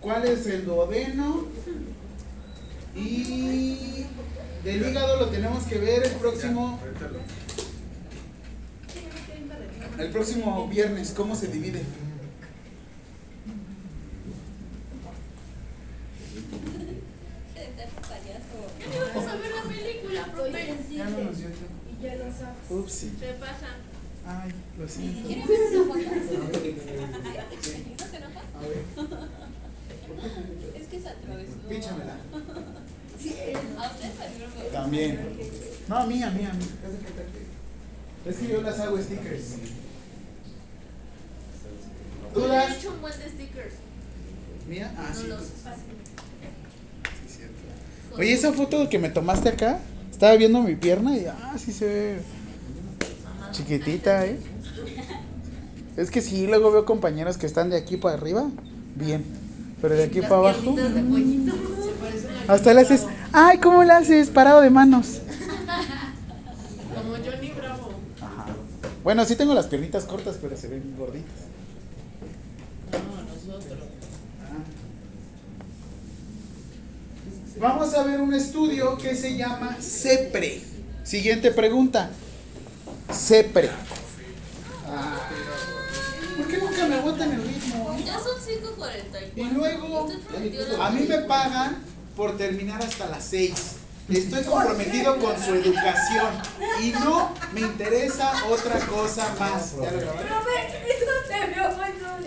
[SPEAKER 1] ¿Cuál es el duodeno? Y del hígado lo tenemos que ver el próximo, el próximo viernes, ¿cómo se divide?
[SPEAKER 5] Vamos a ver la película, profe.
[SPEAKER 1] Ya
[SPEAKER 3] lo sabes.
[SPEAKER 1] Upsi.
[SPEAKER 5] Se pasa.
[SPEAKER 1] Ay, lo siento.
[SPEAKER 2] ¿Quieren ver una foto? ¿No se enoja?
[SPEAKER 1] A ver,
[SPEAKER 2] Es que se atravesó.
[SPEAKER 1] píchamela.
[SPEAKER 2] ¿A usted también?
[SPEAKER 1] También. No, a mí, a mí, a mí. Es que yo las hago stickers.
[SPEAKER 5] Le
[SPEAKER 1] ¿Dudas?
[SPEAKER 5] he hecho un buen de stickers.
[SPEAKER 1] ¿Mía? Ah,
[SPEAKER 5] No
[SPEAKER 1] sí.
[SPEAKER 5] los
[SPEAKER 1] sí, cierto. Oye, esa foto que me tomaste acá, estaba viendo mi pierna y ah, sí se ve chiquitita, ¿eh? Es que sí, luego veo compañeros que están de aquí para arriba, bien, pero de aquí
[SPEAKER 5] Las
[SPEAKER 1] para abajo,
[SPEAKER 5] de pollito.
[SPEAKER 1] hasta le haces, ay, ¿cómo le haces? Parado de manos.
[SPEAKER 7] Como Johnny Bravo.
[SPEAKER 1] Ajá. Bueno, sí tengo las piernitas cortas, pero se ven gorditas.
[SPEAKER 7] No, nosotros.
[SPEAKER 1] Vamos a ver un estudio que se llama CEPRE. Siguiente pregunta. CEPRE. Ah, ¿Por qué nunca me aguantan el ritmo?
[SPEAKER 5] Ya son 5.44.
[SPEAKER 1] Y luego, a mí me pagan por terminar hasta las 6. Estoy comprometido con su educación y no me interesa otra cosa más. ¿Ya lo
[SPEAKER 3] se sólido.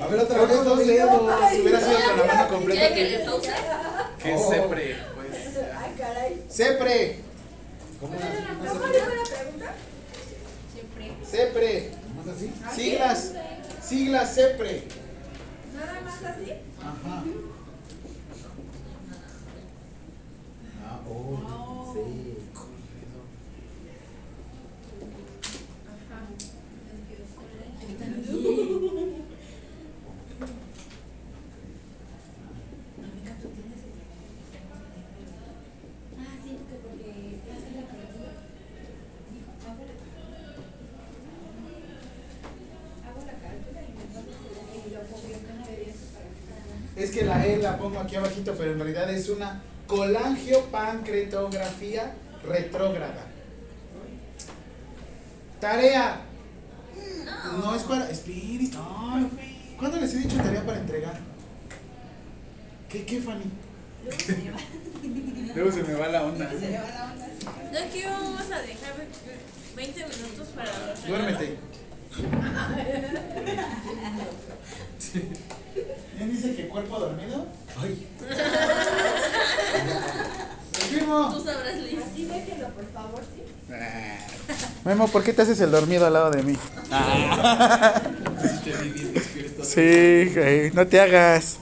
[SPEAKER 6] A ver, otra vez.
[SPEAKER 1] dos dedos. Si hubiera sido con la mano completa.
[SPEAKER 5] ¿Quiere que
[SPEAKER 1] que-
[SPEAKER 6] Oh.
[SPEAKER 1] CEPRE.
[SPEAKER 6] ¿Cómo
[SPEAKER 3] fue la pregunta?
[SPEAKER 1] CEPRE.
[SPEAKER 6] ¿Más así?
[SPEAKER 1] Siglas. Siglas CEPRE.
[SPEAKER 3] Nada más así.
[SPEAKER 1] Ajá.
[SPEAKER 6] Ah, oh, sí.
[SPEAKER 2] Ah, sí, que porque hace la pregunta. Hago la cálcula y me pasa y lo pongo en una
[SPEAKER 1] La pongo aquí abajito, pero en realidad es una colangiopancreatografía retrógrada. Tarea. No es para. Espíritu. Ay, ¿Cuándo les he dicho tarea para entregar? ¿Qué, qué, Fanny? Luego se me va la onda.
[SPEAKER 5] No, aquí vamos a dejar 20 minutos para.
[SPEAKER 1] Duérmete. ¿Quién dice que cuerpo dormido?
[SPEAKER 6] Ay,
[SPEAKER 1] Confirmo.
[SPEAKER 5] Tú sabrás, Liz.
[SPEAKER 3] Así déjenlo, por favor, sí.
[SPEAKER 1] Ah. Memo, ¿por qué te haces el dormido al lado de mí?
[SPEAKER 4] Despierto.
[SPEAKER 1] Sí, güey, no te hagas.